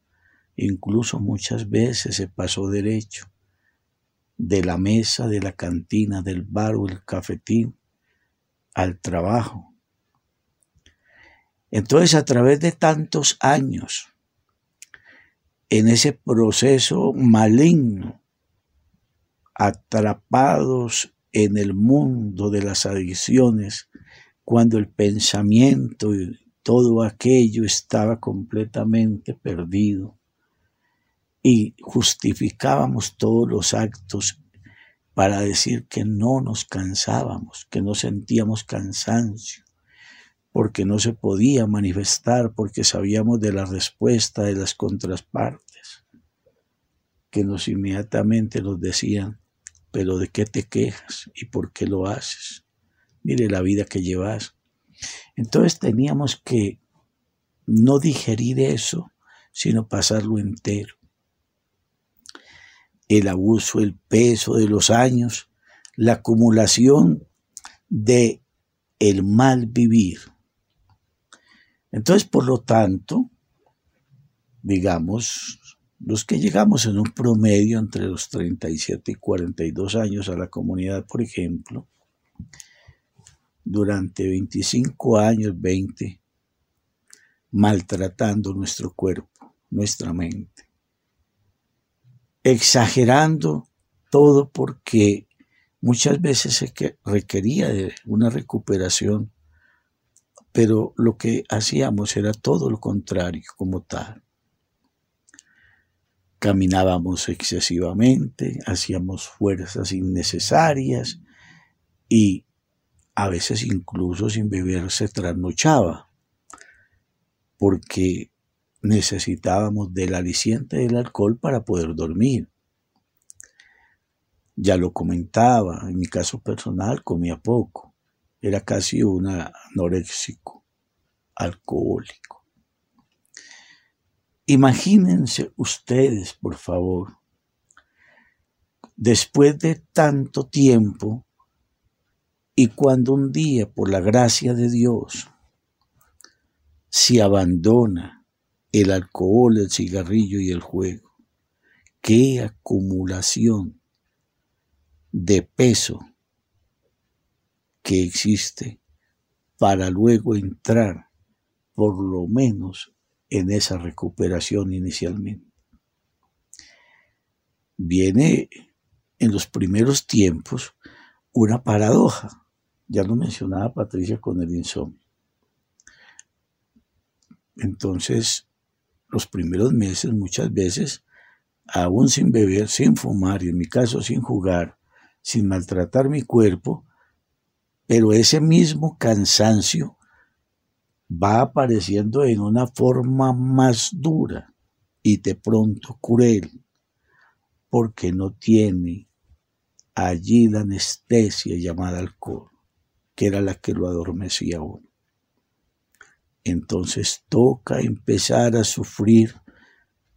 Incluso muchas veces se pasó derecho de la mesa, de la cantina, del bar o el cafetín al trabajo. Entonces, a través de tantos años, en ese proceso maligno, atrapados en el mundo de las adicciones, cuando el pensamiento y todo aquello estaba completamente perdido y justificábamos todos los actos para decir que no nos cansábamos, que no sentíamos cansancio, porque no se podía manifestar, porque sabíamos de la respuesta de las contrapartes, que nos inmediatamente nos decían, pero ¿de qué te quejas y por qué lo haces? mire la vida que llevas. Entonces teníamos que no digerir eso, sino pasarlo entero. El abuso, el peso de los años, la acumulación de el mal vivir. Entonces, por lo tanto, digamos, los que llegamos en un promedio entre los 37 y 42 años a la comunidad, por ejemplo, durante 25 años, 20, maltratando nuestro cuerpo, nuestra mente, exagerando todo porque muchas veces se requería de una recuperación, pero lo que hacíamos era todo lo contrario como tal. Caminábamos excesivamente, hacíamos fuerzas innecesarias y a veces incluso sin beber se trasnochaba, porque necesitábamos del aliciente del alcohol para poder dormir. Ya lo comentaba, en mi caso personal comía poco, era casi un anoréxico, alcohólico. Imagínense ustedes, por favor, después de tanto tiempo, y cuando un día, por la gracia de Dios, se abandona el alcohol, el cigarrillo y el juego, qué acumulación de peso que existe para luego entrar por lo menos en esa recuperación inicialmente. Viene en los primeros tiempos una paradoja ya lo mencionaba Patricia con el insomnio. Entonces, los primeros meses muchas veces, aún sin beber, sin fumar y en mi caso sin jugar, sin maltratar mi cuerpo, pero ese mismo cansancio va apareciendo en una forma más dura y de pronto cruel, porque no tiene allí la anestesia llamada alcohol que era la que lo adormecía uno. Entonces toca empezar a sufrir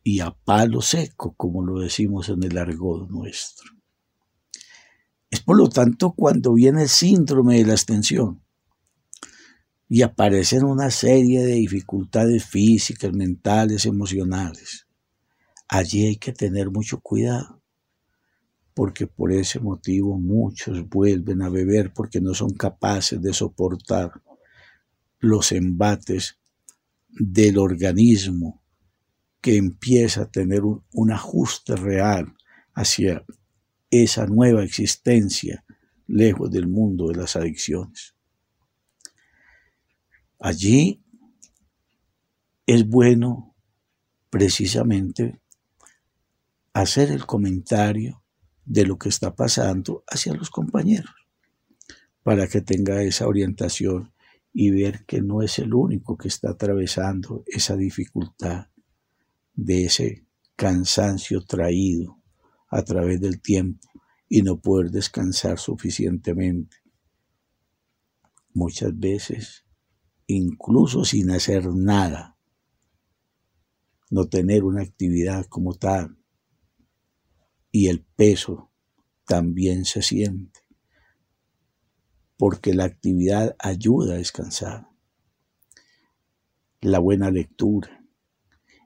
y a palo seco, como lo decimos en el argot nuestro. Es por lo tanto cuando viene el síndrome de la extensión y aparecen una serie de dificultades físicas, mentales, emocionales. Allí hay que tener mucho cuidado porque por ese motivo muchos vuelven a beber porque no son capaces de soportar los embates del organismo que empieza a tener un, ajuste real hacia esa nueva existencia lejos del mundo de las adicciones. Allí es bueno precisamente hacer el comentario de lo que está pasando hacia los compañeros, para que tenga esa orientación y ver que no es el único que está atravesando esa dificultad de ese cansancio traído a través del tiempo y no poder descansar suficientemente. Muchas veces, incluso sin hacer nada, no tener una actividad como tal, y el peso también se siente, porque la actividad ayuda a descansar. La buena lectura,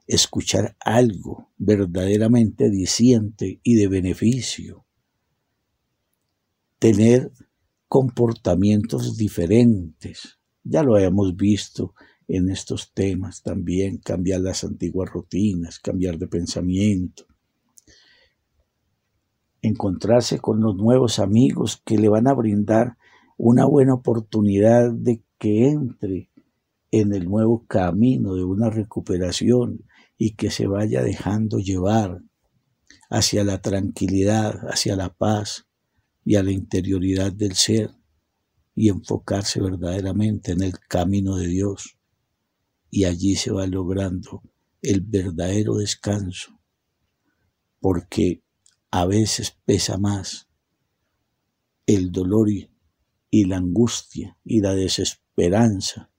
escuchar algo verdaderamente diciente y de beneficio, tener comportamientos diferentes. Ya lo habíamos visto en estos temas también, cambiar las antiguas rutinas, cambiar de pensamiento, encontrarse con los nuevos amigos que le van a brindar una buena oportunidad de que entre en el nuevo camino de una recuperación y que se vaya dejando llevar hacia la tranquilidad, hacia la paz y a la interioridad del ser y enfocarse verdaderamente en el camino de Dios. Y allí se va logrando el verdadero descanso, porque a veces pesa más el dolor y, la angustia y la desesperanza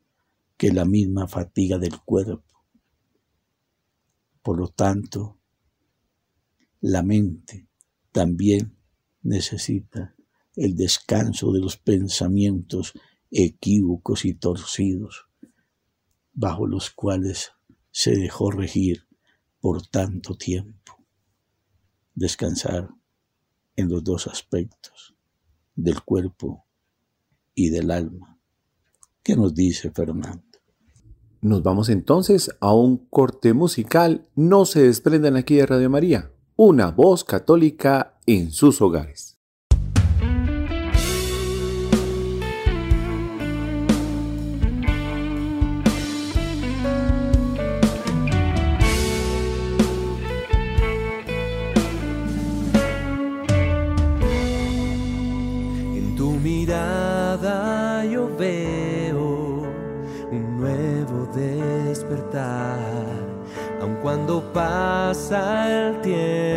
que la misma fatiga del cuerpo. Por lo tanto, la mente también necesita el descanso de los pensamientos equívocos y torcidos bajo los cuales se dejó regir por tanto tiempo descansar en los dos aspectos, del cuerpo y del alma, ¿Qué nos dice Fernando? Nos vamos entonces a un corte musical. No se desprendan aquí de Radio María, una voz católica en sus hogares.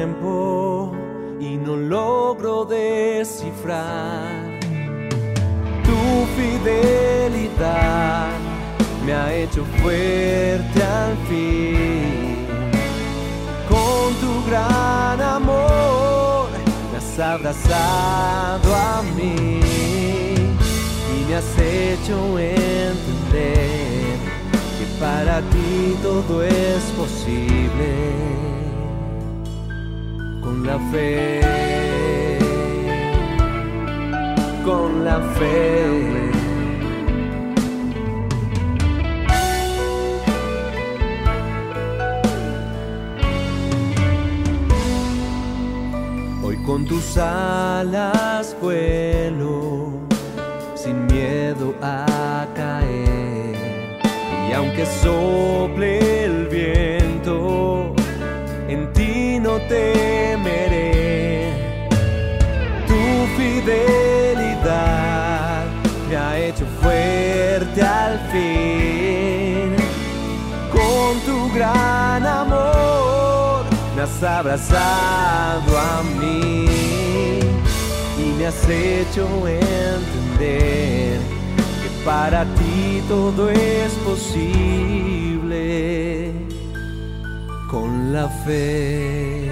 Tiempo y no logro descifrar. Tu fidelidad me ha hecho fuerte al fin. Con tu gran amor me has abrazado a mí y me has hecho entender para ti todo es posible con la fe, con la fe. Hoy con tus alas vuelo sin miedo a caer y aunque sople el temeré. Tu fidelidad me ha hecho fuerte al fin. Con tu gran amor me has abrazado a mí y me has hecho entender para ti todo es posible con la fe.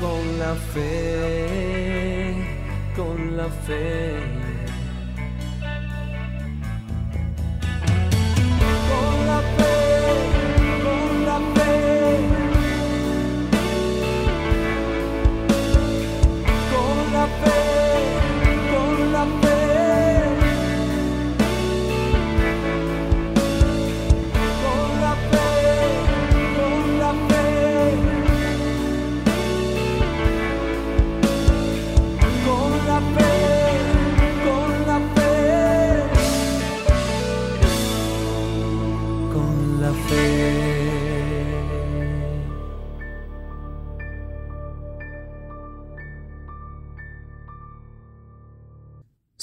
Con la fe, con la fe.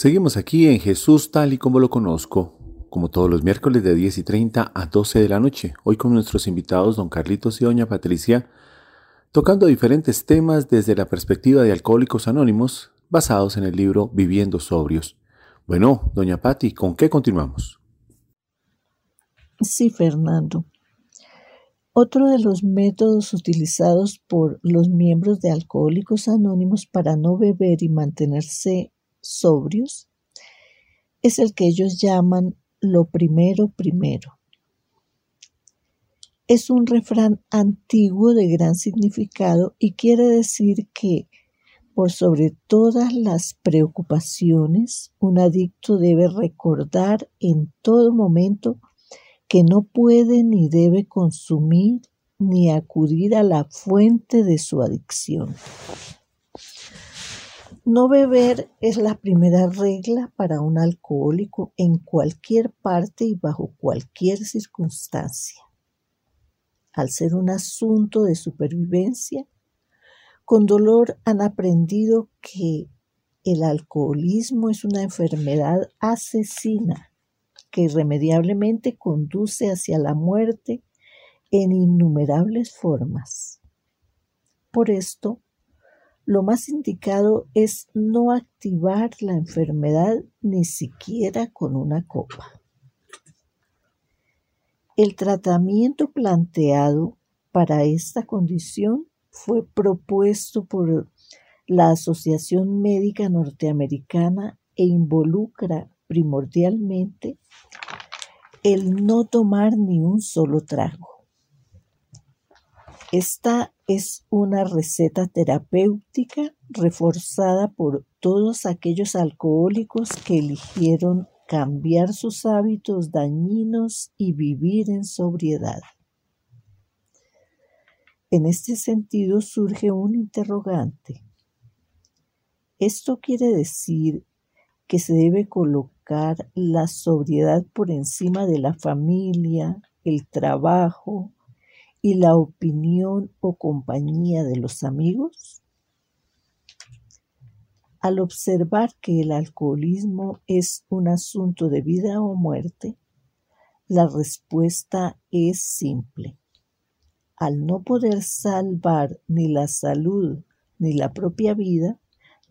Seguimos aquí en Jesús tal y como lo conozco, como todos los miércoles de 10 y 30 a 12 de la noche, hoy con nuestros invitados don Carlitos y doña Patricia, tocando diferentes temas desde la perspectiva de Alcohólicos Anónimos, basados en el libro Viviendo Sobrios. Bueno, doña Patti, ¿con qué continuamos? Sí, Fernando. Otro de los métodos utilizados por los miembros de Alcohólicos Anónimos para no beber y mantenerse sobrios es el que ellos llaman lo primero primero. Es un refrán antiguo de gran significado y quiere decir que por sobre todas las preocupaciones, un adicto debe recordar en todo momento que no puede ni debe consumir ni acudir a la fuente de su adicción. No beber es la primera regla para un alcohólico en cualquier parte y bajo cualquier circunstancia. Al ser un asunto de supervivencia, con dolor han aprendido que el alcoholismo es una enfermedad asesina que irremediablemente conduce hacia la muerte en innumerables formas. Por esto, lo más indicado es no activar la enfermedad ni siquiera con una copa. El tratamiento planteado para esta condición fue propuesto por la Asociación Médica Norteamericana e involucra primordialmente el no tomar ni un solo trago. Esta es una receta terapéutica reforzada por todos aquellos alcohólicos que eligieron cambiar sus hábitos dañinos y vivir en sobriedad. En este sentido surge un interrogante. ¿Esto quiere decir que se debe colocar la sobriedad por encima de la familia, el trabajo y la opinión o compañía de los amigos? Al observar que el alcoholismo es un asunto de vida o muerte, la respuesta es simple. Al no poder salvar ni la salud ni la propia vida,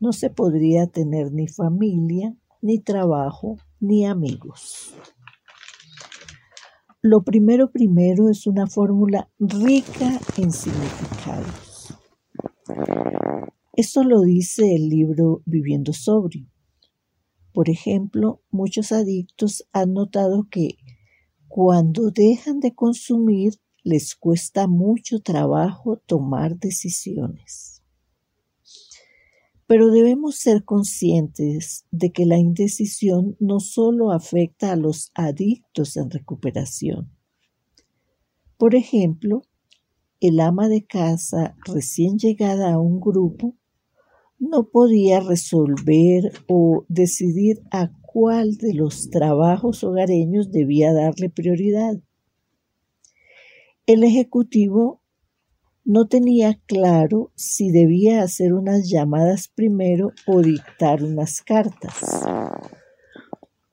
no se podría tener ni familia, ni trabajo, ni amigos. Lo primero primero es una fórmula rica en significados. Esto lo dice el libro Viviendo Sobrio. Por ejemplo, muchos adictos han notado que cuando dejan de consumir les cuesta mucho trabajo tomar decisiones. Pero debemos ser conscientes de que la indecisión no solo afecta a los adictos en recuperación. Por ejemplo, el ama de casa recién llegada a un grupo no podía resolver o decidir a cuál de los trabajos hogareños debía darle prioridad. El ejecutivo no tenía claro si debía hacer unas llamadas primero o dictar unas cartas.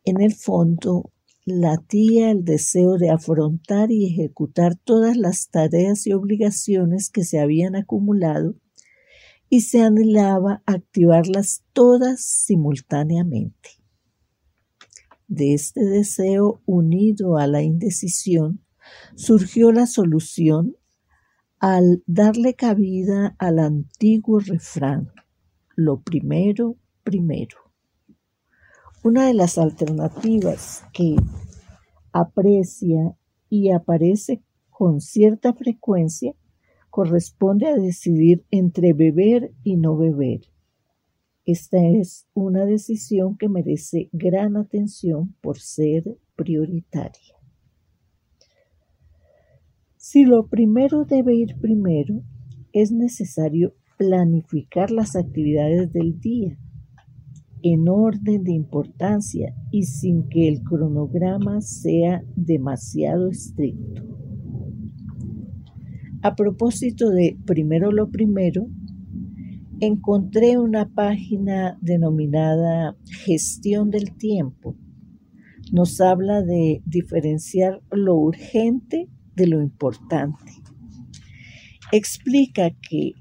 En el fondo, latía el deseo de afrontar y ejecutar todas las tareas y obligaciones que se habían acumulado y se anhelaba activarlas todas simultáneamente. De este deseo unido a la indecisión surgió la solución al darle cabida al antiguo refrán, lo primero, primero. Una de las alternativas que aprecia y aparece con cierta frecuencia corresponde a decidir entre beber y no beber. Esta es una decisión que merece gran atención por ser prioritaria. Si lo primero debe ir primero, es necesario planificar las actividades del día en orden de importancia y sin que el cronograma sea demasiado estricto. A propósito de primero lo primero, encontré una página denominada Gestión del Tiempo. Nos habla de diferenciar lo urgente de lo importante. Explica que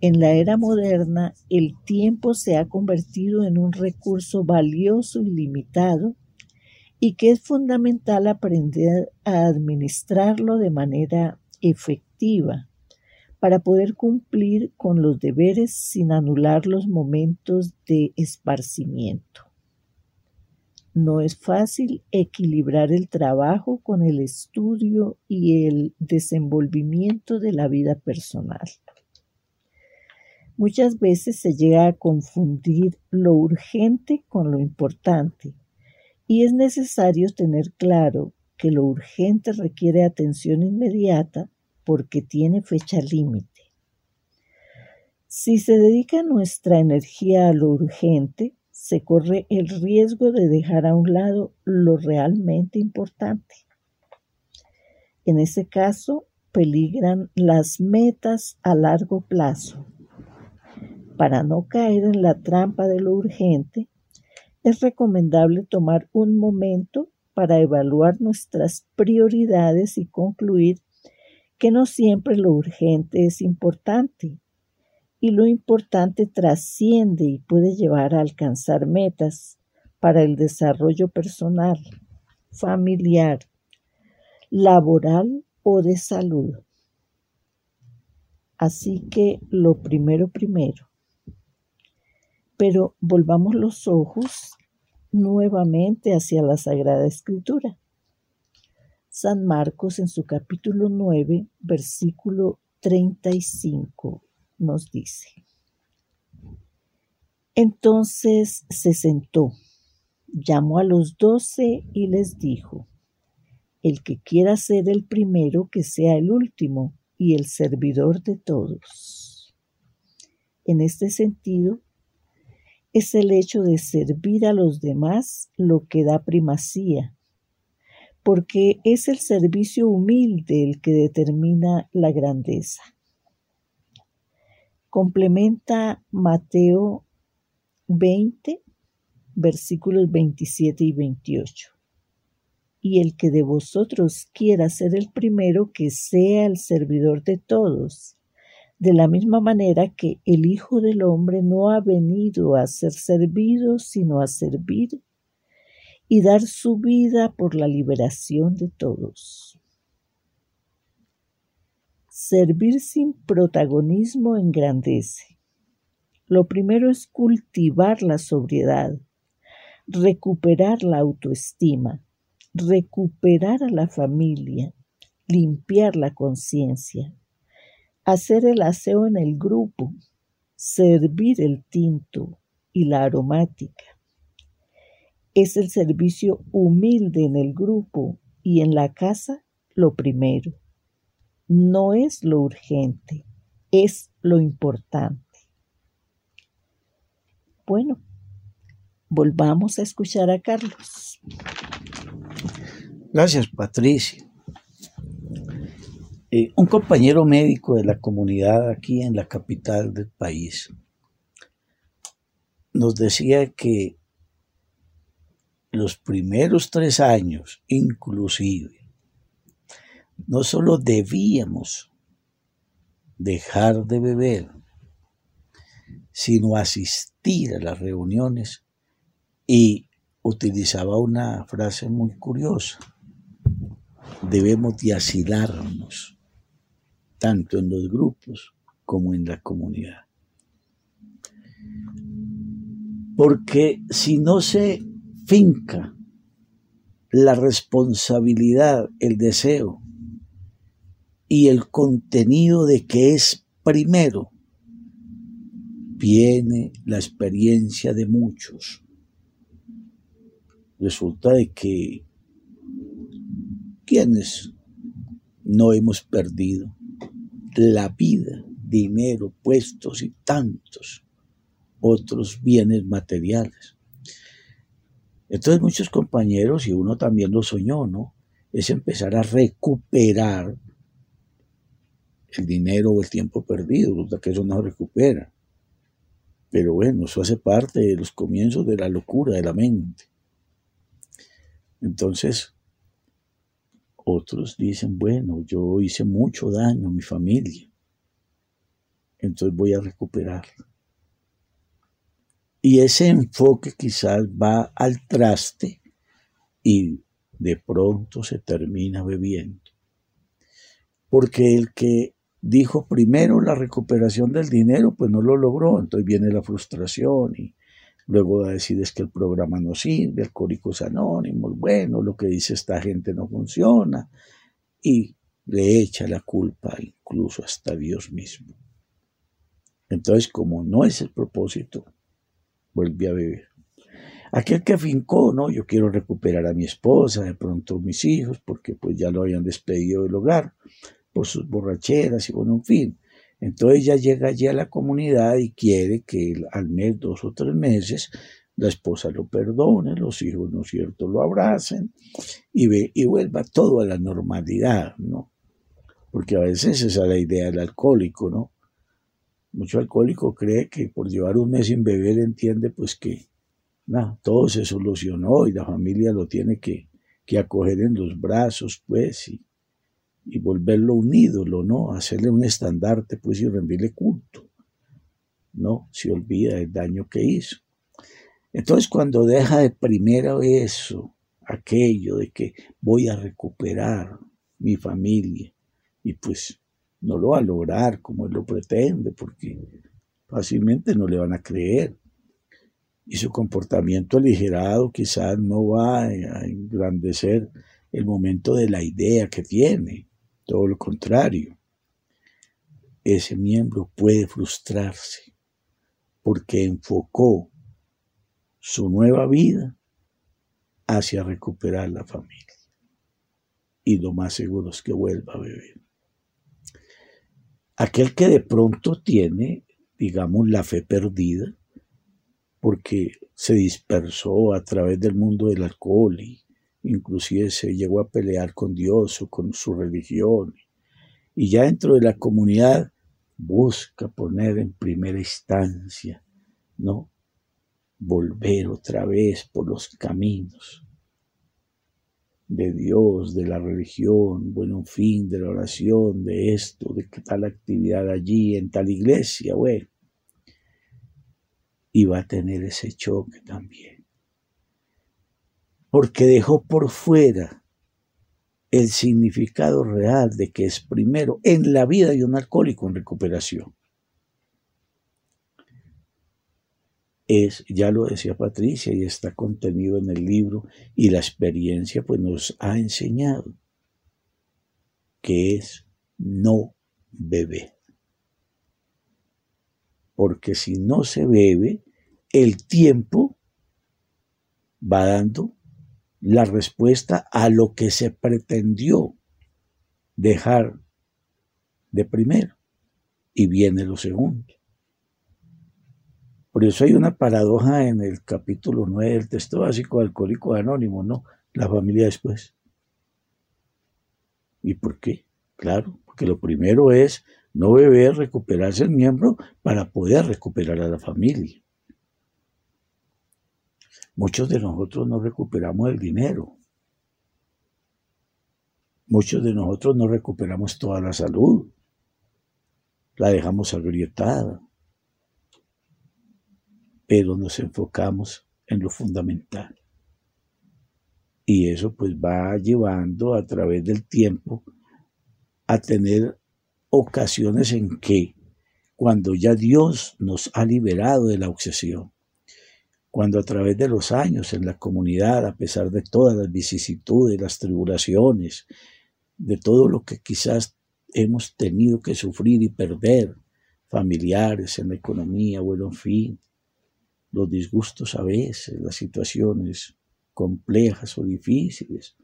en la era moderna el tiempo se ha convertido en un recurso valioso y limitado y que es fundamental aprender a administrarlo de manera efectiva para poder cumplir con los deberes sin anular los momentos de esparcimiento. No es fácil equilibrar el trabajo con el estudio y el desenvolvimiento de la vida personal. Muchas veces se llega a confundir lo urgente con lo importante y es necesario tener claro que lo urgente requiere atención inmediata porque tiene fecha límite. Si se dedica nuestra energía a lo urgente, se corre el riesgo de dejar a un lado lo realmente importante. En ese caso, peligran las metas a largo plazo. Para no caer en la trampa de lo urgente, es recomendable tomar un momento para evaluar nuestras prioridades y concluir que no siempre lo urgente es importante y lo importante trasciende y puede llevar a alcanzar metas para el desarrollo personal, familiar, laboral o de salud. Así que lo primero primero. Pero volvamos los ojos nuevamente hacia la Sagrada Escritura. San Marcos en su capítulo 9, versículo 35 nos dice. Entonces se sentó, llamó a los doce y les dijo, el que quiera ser el primero, que sea el último y el servidor de todos. En este sentido, es el hecho de servir a los demás lo que da primacía, porque es el servicio humilde el que determina la grandeza. Complementa Mateo 20, versículos 27 y 28. Y el que de vosotros quiera ser el primero, que sea el servidor de todos de la misma manera que el Hijo del Hombre no ha venido a ser servido, sino a servir y dar su vida por la liberación de todos. Servir sin protagonismo engrandece. Lo primero es cultivar la sobriedad, recuperar la autoestima, recuperar a la familia, limpiar la conciencia, hacer el aseo en el grupo, servir el tinto y la aromática. Es el servicio humilde en el grupo y en la casa lo primero. No es lo urgente, es lo importante. Bueno, volvamos a escuchar a Carlos. Gracias, Patricia. Eh, un compañero médico de la comunidad aquí en la capital del país nos decía que los primeros tres años, inclusive, no solo debíamos dejar de beber, sino asistir a las reuniones y utilizaba una frase muy curiosa, debemos de asilarnos tanto en los grupos como en la comunidad. Porque si no se finca la responsabilidad, el deseo y el contenido de que es primero, viene la experiencia de muchos. Resulta de que quienes no hemos perdido la vida, dinero, puestos y tantos otros bienes materiales. Entonces muchos compañeros, y uno también lo soñó, ¿no? Es empezar a recuperar el dinero o el tiempo perdido, que eso no recupera. Pero bueno, eso hace parte de los comienzos de la locura de la mente. Entonces, otros dicen, bueno, yo hice mucho daño a mi familia, entonces voy a recuperar. Y ese enfoque quizás va al traste y de pronto se termina bebiendo. Porque el que dijo primero la recuperación del dinero, pues no lo logró, entonces viene la frustración y Luego decides que el programa no sirve, Alcohólicos Anónimos, bueno, lo que dice esta gente no funciona. Y le echa la culpa incluso hasta Dios mismo. Entonces, como no es el propósito, vuelve a beber. Aquel que fincó, ¿no? Yo quiero recuperar a mi esposa, de pronto mis hijos, porque pues ya lo habían despedido del hogar por sus borracheras y bueno, en fin. Entonces ya llega allí a la comunidad y quiere que al mes, dos o tres meses, la esposa lo perdone, los hijos, ¿no es cierto?, lo abracen y, ve, y vuelva todo a la normalidad, ¿no? Porque a veces esa es la idea del alcohólico, ¿no? Mucho alcohólico cree que por llevar un mes sin beber entiende pues que nada, todo se solucionó y la familia lo tiene que, que acoger en los brazos, pues, y, y volverlo un ídolo, ¿no? Hacerle un estandarte, pues, y rendirle culto. No, se olvida del daño que hizo. Entonces, cuando deja de primero eso, aquello de que voy a recuperar mi familia, y pues no lo va a lograr como él lo pretende, porque fácilmente no le van a creer. Y su comportamiento aligerado quizás no va a engrandecer el momento de la idea que tiene todo lo contrario. ese miembro puede frustrarse porque enfocó su nueva vida hacia recuperar la familia. Y lo más seguro es que vuelva a beber. Aquel que de pronto tiene, digamos, la fe perdida, porque se dispersó a través del mundo del alcohol y inclusive se llegó a pelear con Dios o con su religión. Y ya dentro de la comunidad busca poner en primera instancia, ¿no? Volver otra vez por los caminos de Dios, de la religión, bueno, en fin, de la oración, de esto, de tal actividad allí, en tal iglesia, bueno. Y va a tener ese choque también. Porque dejó por fuera el significado real de que es primero en la vida de un alcohólico en recuperación. Es, ya lo decía Patricia, y está contenido en el libro, y la experiencia pues nos ha enseñado que es no beber. Porque si no se bebe, el tiempo va dando la respuesta a lo que se pretendió dejar de primero y viene lo segundo. Por eso hay una paradoja en el capítulo 9 del texto básico Alcohólico Anónimo, ¿no? La familia después. ¿Y por qué? Claro, porque lo primero es no beber, recuperarse el miembro para poder recuperar a la familia. Muchos de nosotros no recuperamos el dinero. Muchos de nosotros no recuperamos toda la salud. La dejamos agrietada. Pero nos enfocamos en lo fundamental. Y eso pues va llevando a través del tiempo a tener ocasiones en que cuando ya Dios nos ha liberado de la obsesión, cuando a través de los años en la comunidad, a pesar de todas las vicisitudes, las tribulaciones, de todo lo que quizás hemos tenido que sufrir y perder, familiares, en la economía, bueno, en fin, los disgustos a veces, las situaciones complejas o difíciles,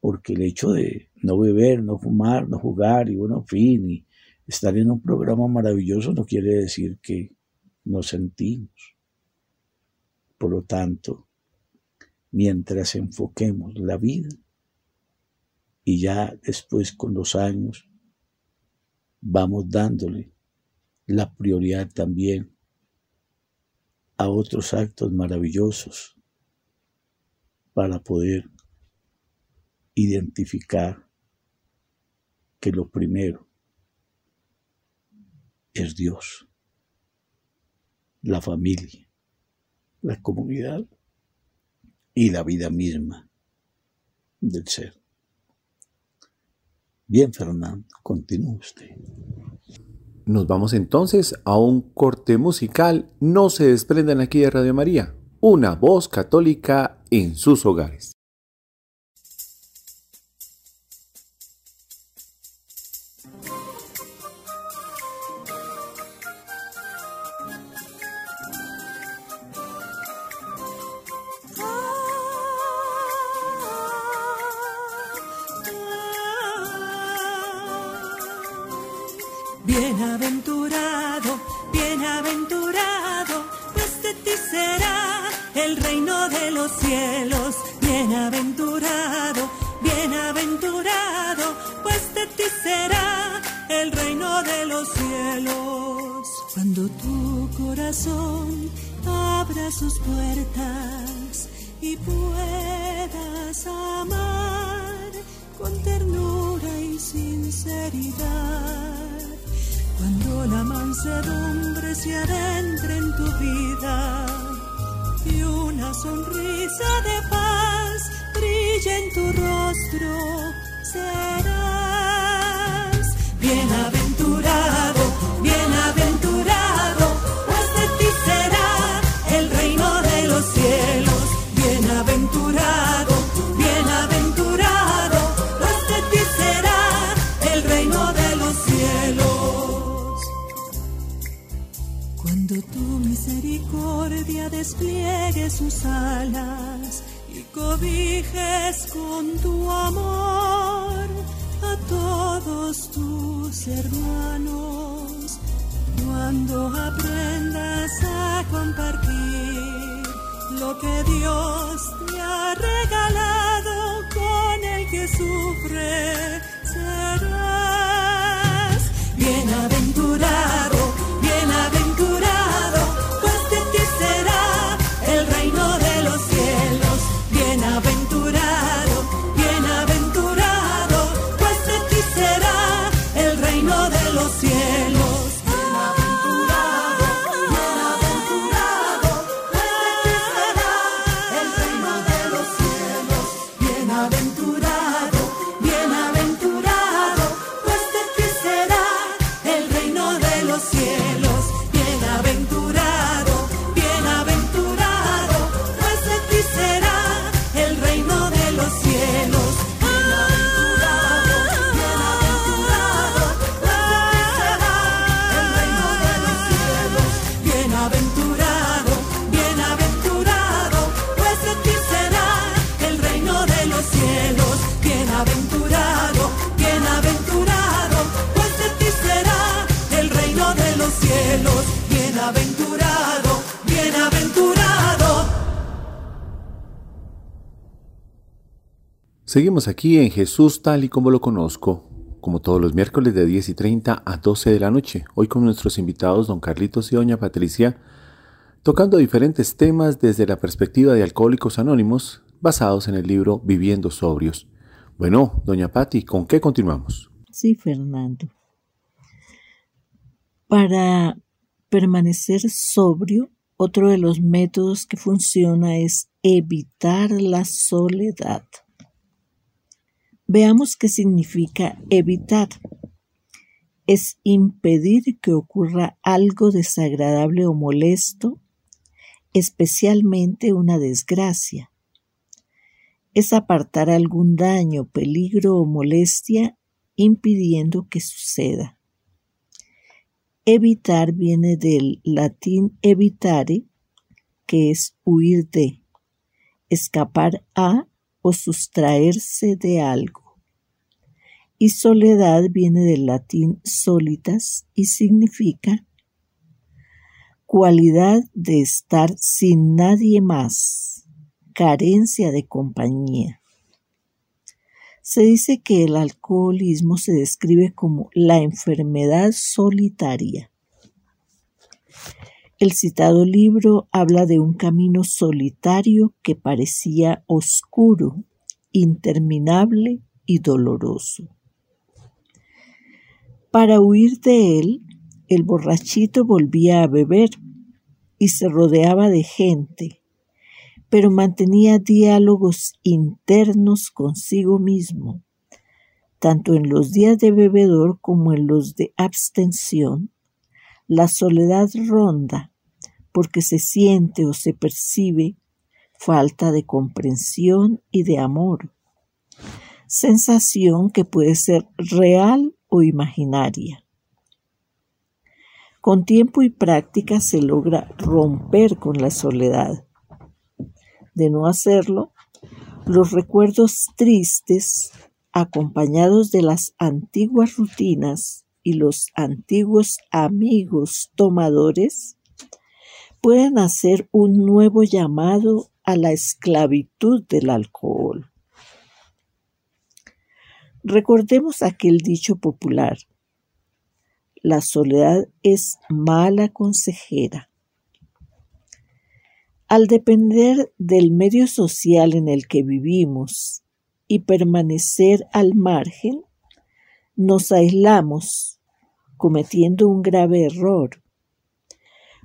porque el hecho de no beber, no fumar, no jugar y bueno, en fin, y estar en un programa maravilloso no quiere decir que nos sentimos. Por lo tanto, mientras enfoquemos la vida y ya después con los años vamos dándole la prioridad también a otros actos maravillosos para poder identificar que lo primero es Dios, la familia, la comunidad y la vida misma del ser. Bien, Fernando, continúe usted. Nos vamos entonces a un corte musical. No se desprendan aquí de Radio María, una voz católica en sus hogares. Los cielos. Bienaventurado, bienaventurado, pues de ti será el reino de los cielos. Cuando tu corazón abra sus puertas y puedas amar con ternura y sinceridad cuando la mansedumbre se adentre en tu vida y una sonrisa de paz brilla en tu rostro, serás bienaventurado, misericordia despliegue sus alas y cobijes con tu amor a todos tus hermanos. Cuando aprendas a compartir lo que Dios te ha regalado con el que sufre, Seguimos aquí en Jesús tal y como lo conozco, como todos los miércoles de 10 y 30 a 12 de la noche, hoy con nuestros invitados don Carlitos y doña Patricia, tocando diferentes temas desde la perspectiva de Alcohólicos Anónimos, basados en el libro Viviendo Sobrios. Bueno, doña Patti, ¿con qué continuamos? Sí, Fernando. Para permanecer sobrio, otro de los métodos que funciona es evitar la soledad. Veamos qué significa evitar. Es impedir que ocurra algo desagradable o molesto, especialmente una desgracia. Es apartar algún daño, peligro o molestia impidiendo que suceda. Evitar viene del latín evitare, que es huir de, escapar a o sustraerse de algo. Y soledad viene del latín solitas y significa cualidad de estar sin nadie más, carencia de compañía. Se dice que el alcoholismo se describe como la enfermedad solitaria. El citado libro habla de un camino solitario que parecía oscuro, interminable y doloroso. Para huir de él, el borrachito volvía a beber y se rodeaba de gente, pero mantenía diálogos internos consigo mismo, tanto en los días de bebedor como en los de abstención. La soledad ronda porque se siente o se percibe falta de comprensión y de amor, sensación que puede ser real o imaginaria. Con tiempo y práctica se logra romper con la soledad. De no hacerlo, los recuerdos tristes, acompañados de las antiguas rutinas y los antiguos amigos tomadores, pueden hacer un nuevo llamado a la esclavitud del alcohol. Recordemos aquel dicho popular, la soledad es mala consejera. Al depender del medio social en el que vivimos y permanecer al margen, nos aislamos, cometiendo un grave error,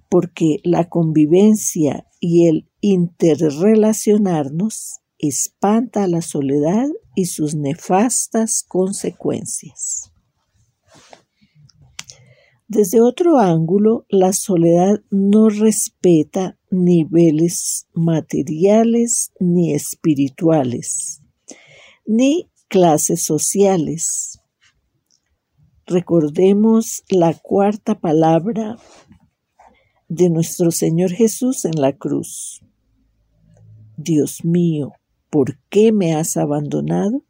porque la convivencia y el interrelacionarnos espanta la soledad y sus nefastas consecuencias. Desde otro ángulo, la soledad no respeta niveles materiales ni espirituales, ni clases sociales. Recordemos la cuarta palabra de nuestro Señor Jesús en la cruz. Dios mío, ¿por qué me has abandonado?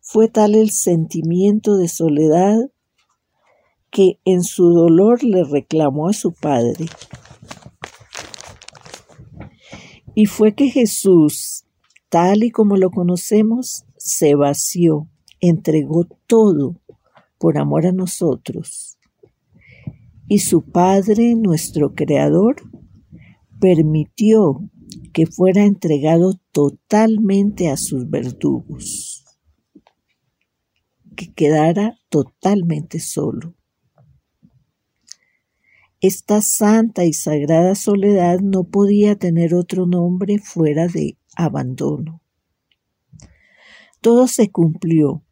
Fue tal el sentimiento de soledad que en su dolor le reclamó a su padre. Y fue que Jesús, tal y como lo conocemos, se vació, entregó todo por amor a nosotros. Y su Padre, nuestro Creador, permitió que fuera entregado totalmente a sus verdugos, que quedara totalmente solo. Esta santa y sagrada soledad no podía tener otro nombre fuera de abandono. Todo se cumplió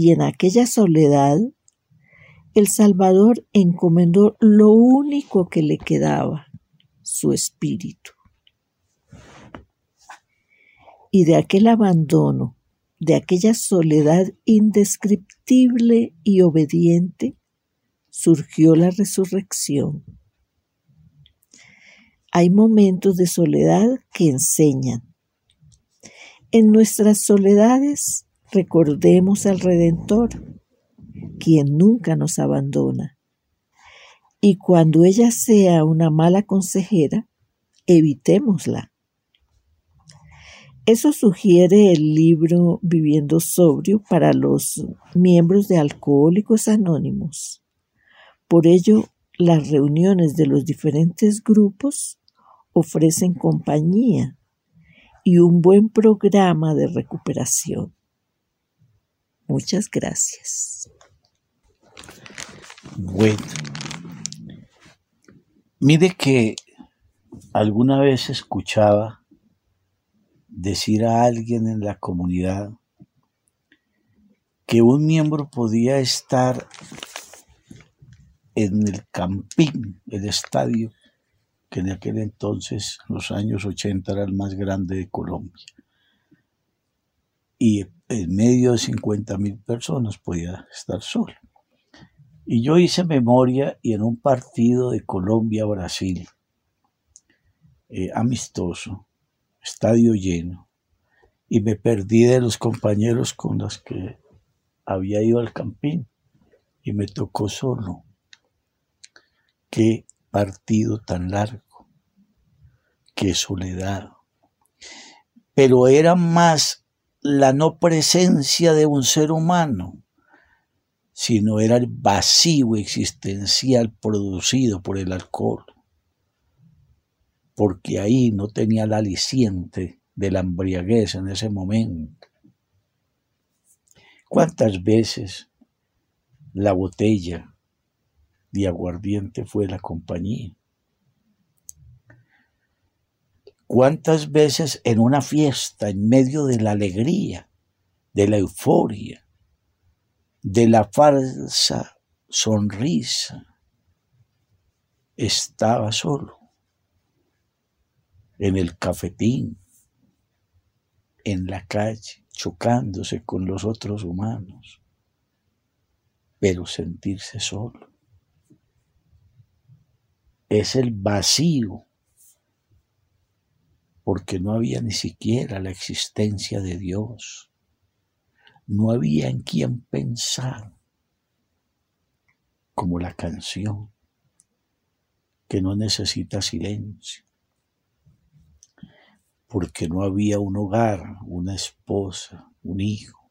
y en aquella soledad el Salvador encomendó lo único que le quedaba, su espíritu. Y de aquel abandono, de aquella soledad indescriptible y obediente, surgió la resurrección. Hay momentos de soledad que enseñan. En nuestras soledades recordemos al Redentor, quien nunca nos abandona. Y cuando ella sea una mala consejera, evitémosla. Eso sugiere el libro Viviendo Sobrio para los miembros de Alcohólicos Anónimos. Por ello, las reuniones de los diferentes grupos ofrecen compañía y un buen programa de recuperación. Muchas gracias. Bueno, mire que alguna vez escuchaba decir a alguien en la comunidad que un miembro podía estar en el Campín, el estadio, que en aquel entonces, en los años 80, era el más grande de Colombia. Y en medio de 50 mil personas podía estar solo. Y yo hice memoria y en un partido de Colombia-Brasil, eh, amistoso, estadio lleno, y me perdí de los compañeros con los que había ido al campín y me tocó solo. Qué partido tan largo, qué soledad. Pero era más la no presencia de un ser humano, sino era el vacío existencial producido por el alcohol, porque ahí no tenía el aliciente de la embriaguez en ese momento. ¿Cuántas veces la botella de aguardiente fue la compañía. ¿Cuántas veces en una fiesta, en medio de la alegría, de la euforia, de la falsa sonrisa, estaba solo? En el cafetín, en la calle, chocándose con los otros humanos, pero sentirse solo es el vacío, porque no había ni siquiera la existencia de Dios, no había en quien pensar, como la canción, que no necesita silencio, porque no había un hogar, una esposa, un hijo,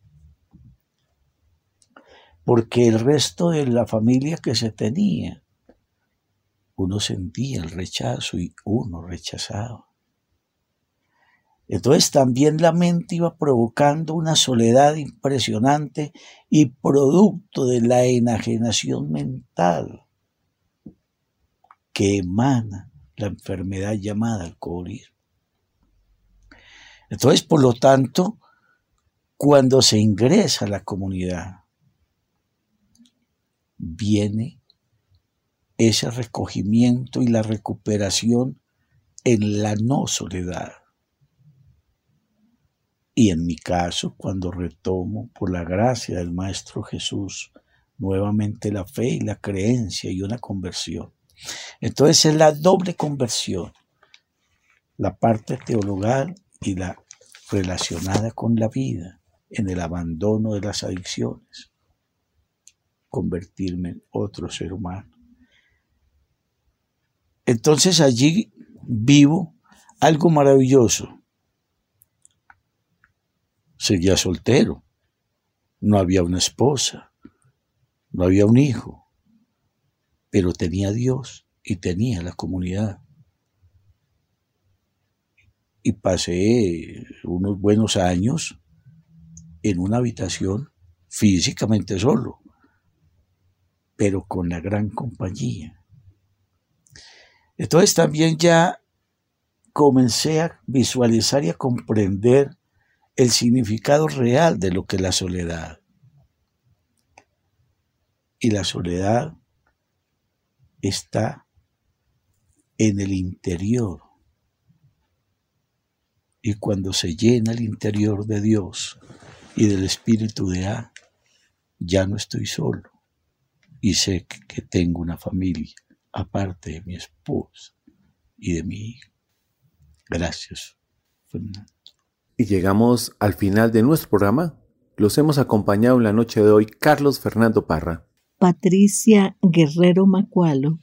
porque el resto de la familia que se tenía uno sentía el rechazo y uno rechazaba. Entonces también la mente iba provocando una soledad impresionante y producto de la enajenación mental que emana la enfermedad llamada alcoholismo. Entonces, por lo tanto, cuando se ingresa a la comunidad, viene ese recogimiento y la recuperación en la no soledad. Y en mi caso, cuando retomo por la gracia del Maestro Jesús nuevamente la fe y la creencia y una conversión, Entonces es la doble conversión, la parte teologal y la relacionada con la vida, en el abandono de las adicciones, convertirme en otro ser humano. Entonces allí vivo algo maravilloso. Seguía soltero, no había una esposa, no había un hijo, pero tenía Dios y tenía la comunidad. Y pasé unos buenos años en una habitación físicamente solo, pero con la gran compañía. Entonces también ya comencé a visualizar y a comprender el significado real de lo que es la soledad. Y la soledad está en el interior. Y cuando se llena el interior de Dios y del Espíritu de A, ya no estoy solo. Y sé que tengo una familia, aparte de mi esposa y de mi hijo. Gracias, Fernando. Y llegamos al final de nuestro programa. Los hemos acompañado en la noche de hoy Carlos Fernando Parra. Patricia Guerrero Macualo.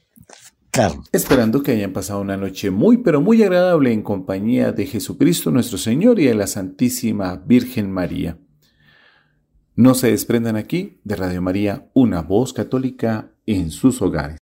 Carlos. Esperando que hayan pasado una noche muy pero muy agradable en compañía de Jesucristo nuestro Señor y de la Santísima Virgen María. No se desprendan aquí de Radio María, una voz católica en sus hogares.